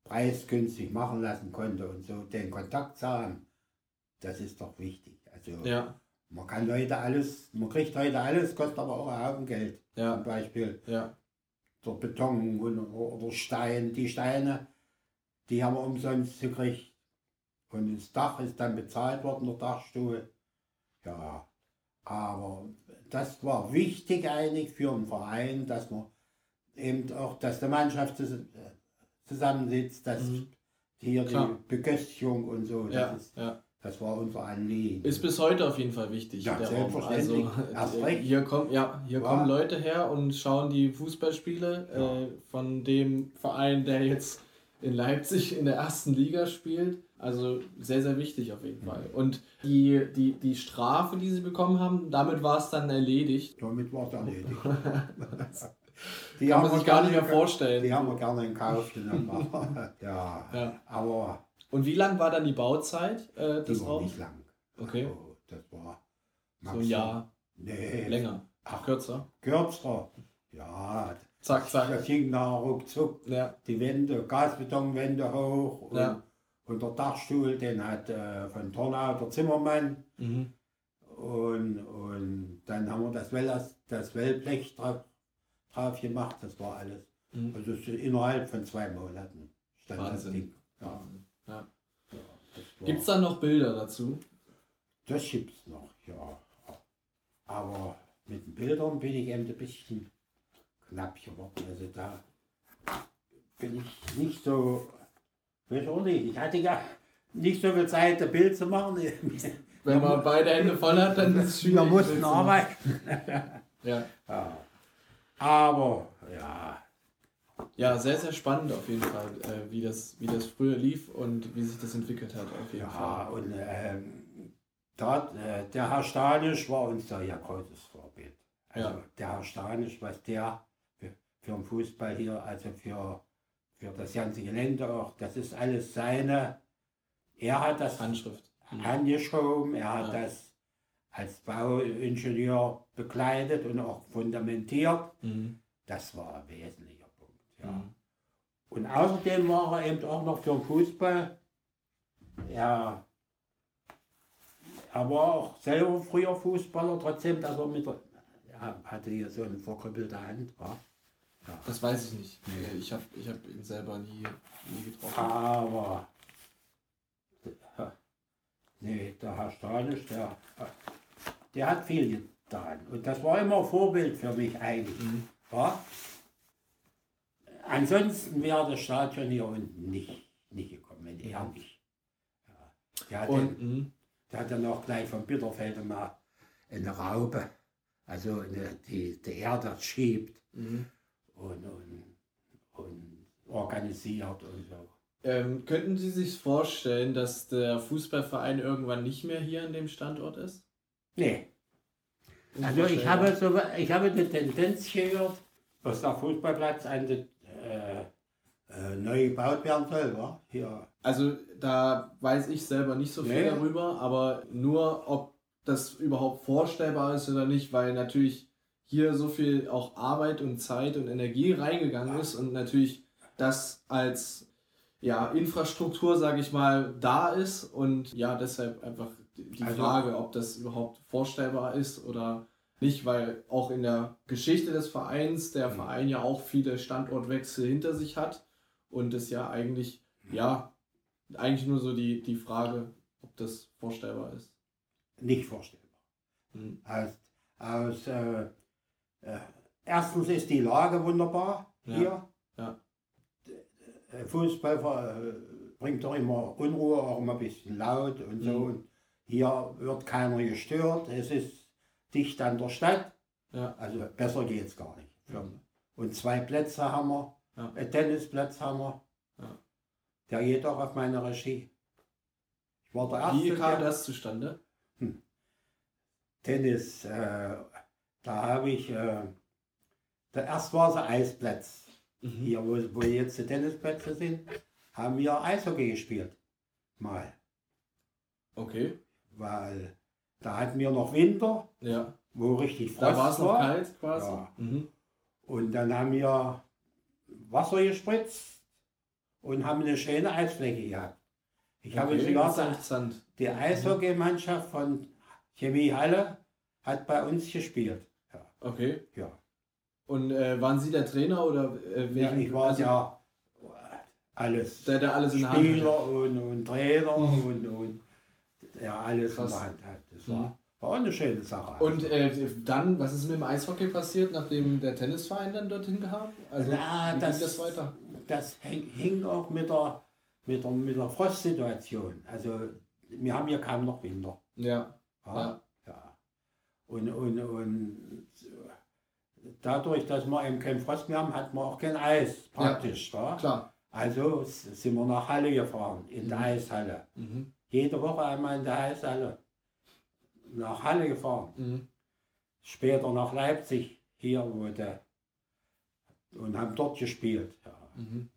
Speaker 3: preisgünstig machen lassen konnte und so den Kontakt zu haben, das ist doch wichtig. Also
Speaker 2: Ja.
Speaker 3: man kann heute alles, man kriegt heute alles, kostet aber auch einen Haufen Geld.
Speaker 2: Ja.
Speaker 3: Zum Beispiel
Speaker 2: Ja.
Speaker 3: der Beton oder Stein. Die Steine, die haben wir umsonst gekriegt. Und das Dach ist dann bezahlt worden, der Dachstuhl. Ja, aber das war wichtig eigentlich für einen Verein, dass man eben auch, dass die Mannschaft zus- zusammensitzt, dass
Speaker 2: Mhm.
Speaker 3: hier
Speaker 2: Klar.
Speaker 3: die Beköstigung und so, das,
Speaker 2: Ja.
Speaker 3: ist,
Speaker 2: ja.
Speaker 3: das war unser Anliegen.
Speaker 2: Ist bis heute auf jeden Fall wichtig.
Speaker 3: Ja,
Speaker 2: der
Speaker 3: selbstverständlich.
Speaker 2: Also,
Speaker 3: Erst
Speaker 2: äh,
Speaker 3: recht.
Speaker 2: hier, kommen, ja, hier kommen Leute her und schauen die Fußballspiele
Speaker 3: Ja.
Speaker 2: äh, von dem Verein, der jetzt in Leipzig in der ersten Liga spielt. Also sehr, sehr wichtig auf jeden. Fall. Und die, die, die Strafe, die sie bekommen haben, damit war es dann erledigt.
Speaker 3: Damit war es erledigt. Die
Speaker 2: Kann
Speaker 3: haben
Speaker 2: man
Speaker 3: wir
Speaker 2: sich gar nicht mehr vorstellen.
Speaker 3: Die haben wir gerne in Kauf genommen. ja,
Speaker 2: Ja.
Speaker 3: aber
Speaker 2: Und wie lang war dann die Bauzeit äh,
Speaker 3: die
Speaker 2: des
Speaker 3: war
Speaker 2: Raums?
Speaker 3: nicht lang.
Speaker 2: Okay.
Speaker 3: Also, das war
Speaker 2: So ein Jahr
Speaker 3: Nee,
Speaker 2: länger,
Speaker 3: Ach,
Speaker 2: kürzer.
Speaker 3: kürzer. Ja,
Speaker 2: Zack, zack.
Speaker 3: das ging nach ruckzuck.
Speaker 2: Ja,
Speaker 3: Die Wände, Gasbetonwände hoch
Speaker 2: Ja.
Speaker 3: Und der Dachstuhl, den hat äh, von Tornau der Zimmermann.
Speaker 2: mhm.
Speaker 3: Und, und dann haben wir das, Well, das Wellblech drauf, drauf gemacht. Das war alles.
Speaker 2: Mhm.
Speaker 3: Also es innerhalb von zwei Monaten stand das
Speaker 2: Wahnsinn.
Speaker 3: Ding. Ja.
Speaker 2: Ja.
Speaker 3: ja, das
Speaker 2: Gibt es da noch Bilder dazu?
Speaker 3: Das gibt's noch, ja. Aber mit den Bildern bin ich eben ein bisschen knapp geworden. Also da bin ich nicht so, auch nicht, ich hatte ja nicht so viel Zeit, ein Bild zu machen.
Speaker 2: Wenn man beide Hände voll hat, dann ist es schwierig.
Speaker 3: Wir mussten arbeiten.
Speaker 2: Ja.
Speaker 3: Ja. Aber ja,
Speaker 2: Ja, sehr, sehr spannend auf jeden Fall, äh, wie, das, wie das früher lief und wie sich das entwickelt hat, auf jeden
Speaker 3: Ja,
Speaker 2: Fall.
Speaker 3: und ähm, dort, äh, der Herr Stanisch war uns da ja großes Vorbild. Also
Speaker 2: Ja.
Speaker 3: der Herr Stanisch, was der für, für den Fußball hier, also für, für das ganze Gelände auch, das ist alles seine. Er hat das
Speaker 2: Handschrift. Mhm.
Speaker 3: angeschoben, er hat
Speaker 2: Ja.
Speaker 3: das als Bauingenieur begleitet und auch fundamentiert.
Speaker 2: Mhm.
Speaker 3: Das war ein wesentlicher Punkt. Ja.
Speaker 2: Mhm.
Speaker 3: Und außerdem war er eben auch noch für den Fußball. Er, er war auch selber früher Fußballer, trotzdem, dass er mit er hatte hier so eine verkrüppelte Hand. War.
Speaker 2: Das weiß ich nicht.
Speaker 3: Nee.
Speaker 2: Äh, Ich habe ich hab ihn selber nie, nie getroffen.
Speaker 3: Aber nee, der Herr Stanisch, der, der hat viel getan. Und das war immer Vorbild für mich eigentlich.
Speaker 2: Mhm.
Speaker 3: Ja? Ansonsten wäre das Stadion hier unten nicht, nicht gekommen, wenn er nicht. Ja. Der, hat
Speaker 2: Und,
Speaker 3: dann,
Speaker 2: mhm.
Speaker 3: der hat dann auch gleich von Bitterfeld mal eine Raube, also eine, die die Erde schiebt
Speaker 2: Mhm.
Speaker 3: Und, und, und organisiert und so.
Speaker 2: Ähm, könnten Sie sich vorstellen, dass der Fußballverein irgendwann nicht mehr hier an dem Standort ist?
Speaker 3: Nee, also ich habe, so, ich habe eine Tendenz gehört, dass der Fußballplatz an die, äh, äh, neu gebaut werden soll. Wa? Hier
Speaker 2: Also da weiß ich selber nicht so viel
Speaker 3: Nee.
Speaker 2: darüber, aber nur ob das überhaupt vorstellbar ist oder nicht, weil natürlich hier so viel auch Arbeit und Zeit und Energie reingegangen ist und natürlich das als ja, Infrastruktur, sage ich mal, da ist und ja, deshalb einfach die
Speaker 3: Also-
Speaker 2: Frage, ob das überhaupt vorstellbar ist oder nicht, weil auch in der Geschichte des Vereins der
Speaker 3: Mhm.
Speaker 2: Verein ja auch viele Standortwechsel hinter sich hat und es ja eigentlich, ja, eigentlich nur so die, die Frage, ob das vorstellbar ist.
Speaker 3: nicht vorstellbar.
Speaker 2: Mhm.
Speaker 3: Aus, aus, äh, äh, erstens ist die Lage wunderbar
Speaker 2: Ja,
Speaker 3: hier.
Speaker 2: ja.
Speaker 3: Äh, Fußball äh, bringt doch immer Unruhe, auch immer ein bisschen laut und so.
Speaker 2: Mhm.
Speaker 3: Und hier wird keiner gestört. Es ist dicht an der Stadt.
Speaker 2: Ja.
Speaker 3: Also besser geht es gar nicht.
Speaker 2: Mhm.
Speaker 3: Und zwei Plätze haben wir.
Speaker 2: Ja.
Speaker 3: Ein Tennisplatz haben wir.
Speaker 2: Ja.
Speaker 3: Der geht auch auf meine Regie. Ich war der Erste,
Speaker 2: Wie kam das zustande?
Speaker 3: Tennis, äh, da habe ich, äh, der erst war es Eisplatz.
Speaker 2: Mhm.
Speaker 3: Hier, wo, wo jetzt die Tennisplätze sind, haben wir Eishockey gespielt. Mal.
Speaker 2: Okay,
Speaker 3: Weil da hatten wir noch Winter,
Speaker 2: ja.
Speaker 3: wo richtig Frost
Speaker 2: Da war es noch kalt quasi.
Speaker 3: Ja.
Speaker 2: Mhm.
Speaker 3: Und dann haben wir Wasser gespritzt und haben eine schöne Eisfläche gehabt. Ich habe
Speaker 2: okay,
Speaker 3: sogar
Speaker 2: ist
Speaker 3: da-
Speaker 2: interessant.
Speaker 3: die Eishockeymannschaft von Chemie Halle hat bei uns gespielt. Ja.
Speaker 2: Okay.
Speaker 3: ja.
Speaker 2: Und äh, waren Sie der Trainer oder äh,
Speaker 3: Ja,
Speaker 2: welchen-
Speaker 3: ich war
Speaker 2: also,
Speaker 3: ja alles.
Speaker 2: der, der alles in der Hand hatte?
Speaker 3: Spieler und, und Trainer und, und ja, alles
Speaker 2: Krass.
Speaker 3: in der Hand hat. Das
Speaker 2: Mhm.
Speaker 3: war, war auch eine schöne Sache.
Speaker 2: Und äh, dann, was ist mit dem Eishockey passiert, nachdem der Tennisverein dann dorthin kam? Also,
Speaker 3: Na,
Speaker 2: wie
Speaker 3: das,
Speaker 2: ging das weiter?
Speaker 3: das hing, hing auch mit der, mit der, mit der Frostsituation. Also wir haben hier kaum noch Winter.
Speaker 2: Ja,
Speaker 3: Ja.
Speaker 2: ja.
Speaker 3: ja. Und, und, und dadurch, dass wir eben kein Frost mehr haben, hatten wir auch kein Eis praktisch. Ja.
Speaker 2: klar.
Speaker 3: Also sind wir nach Halle gefahren, in der
Speaker 2: Mhm.
Speaker 3: Eishalle.
Speaker 2: Mhm.
Speaker 3: Jede Woche einmal in der Eishalle. Nach Halle gefahren.
Speaker 2: Mhm.
Speaker 3: Später nach Leipzig, hier der, und haben dort gespielt. Ja.
Speaker 2: Mhm.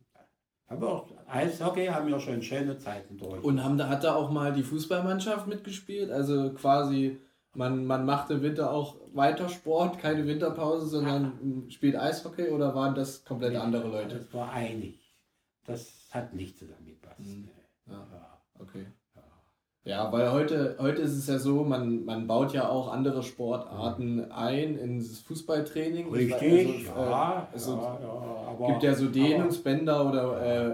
Speaker 3: Aber auch Eishockey haben wir schon schöne Zeiten durch.
Speaker 2: Und haben, hat da auch mal die Fußballmannschaft mitgespielt? Also quasi, man, man macht im Winter auch weiter Sport, keine Winterpause, sondern spielt Eishockey oder waren das komplett andere Leute?
Speaker 3: Das war einig. Das hat nicht zusammengepasst.
Speaker 2: Mhm.
Speaker 3: Nee.
Speaker 2: Ja.
Speaker 3: Ja.
Speaker 2: Okay. Ja, weil heute, heute ist es ja so, man, man baut ja auch andere Sportarten ein ins Fußballtraining.
Speaker 3: Richtig,
Speaker 2: also, äh,
Speaker 3: ja,
Speaker 2: also,
Speaker 3: ja, ja, aber
Speaker 2: gibt ja so Dehnungsbänder oder äh,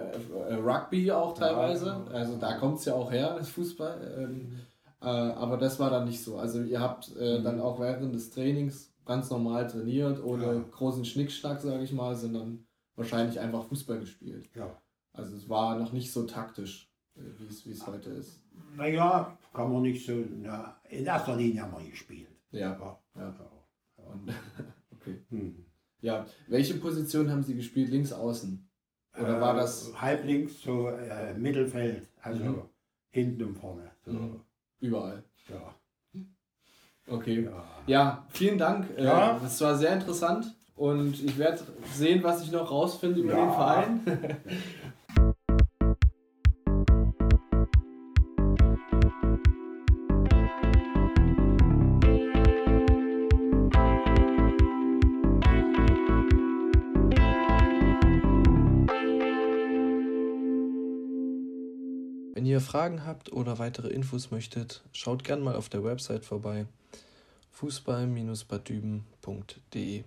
Speaker 2: äh, Rugby auch teilweise.
Speaker 3: Ja.
Speaker 2: Also da kommt es ja auch her, das Fußball. Ähm, äh, aber das war dann nicht so. Also ihr habt äh,
Speaker 3: Mhm.
Speaker 2: dann auch während des Trainings ganz normal trainiert, ohne
Speaker 3: Ja.
Speaker 2: großen Schnickschnack, sage ich mal, sondern wahrscheinlich einfach Fußball gespielt.
Speaker 3: ja.
Speaker 2: Also es war noch nicht so taktisch, äh, wie es- wie es heute ist.
Speaker 3: Naja, kann man nicht so. Na, in erster Linie haben wir gespielt.
Speaker 2: Ja.
Speaker 3: Ja.
Speaker 2: Ja. Und, okay.
Speaker 3: Hm.
Speaker 2: Ja, welche Position haben Sie gespielt? Links außen? Oder war das
Speaker 3: Äh, halblinks so äh, Mittelfeld, also
Speaker 2: Mhm.
Speaker 3: hinten und vorne. So,
Speaker 2: Mhm. Überall?
Speaker 3: ja,
Speaker 2: Okay.
Speaker 3: ja.
Speaker 2: Ja, vielen Dank. Äh,
Speaker 3: Ja.
Speaker 2: Das war sehr interessant und ich werde sehen, was ich noch rausfinde über
Speaker 3: Ja.
Speaker 2: den Verein.
Speaker 4: Fragen habt oder weitere Infos möchtet, schaut gern mal auf der Website vorbei fußball-badüben.de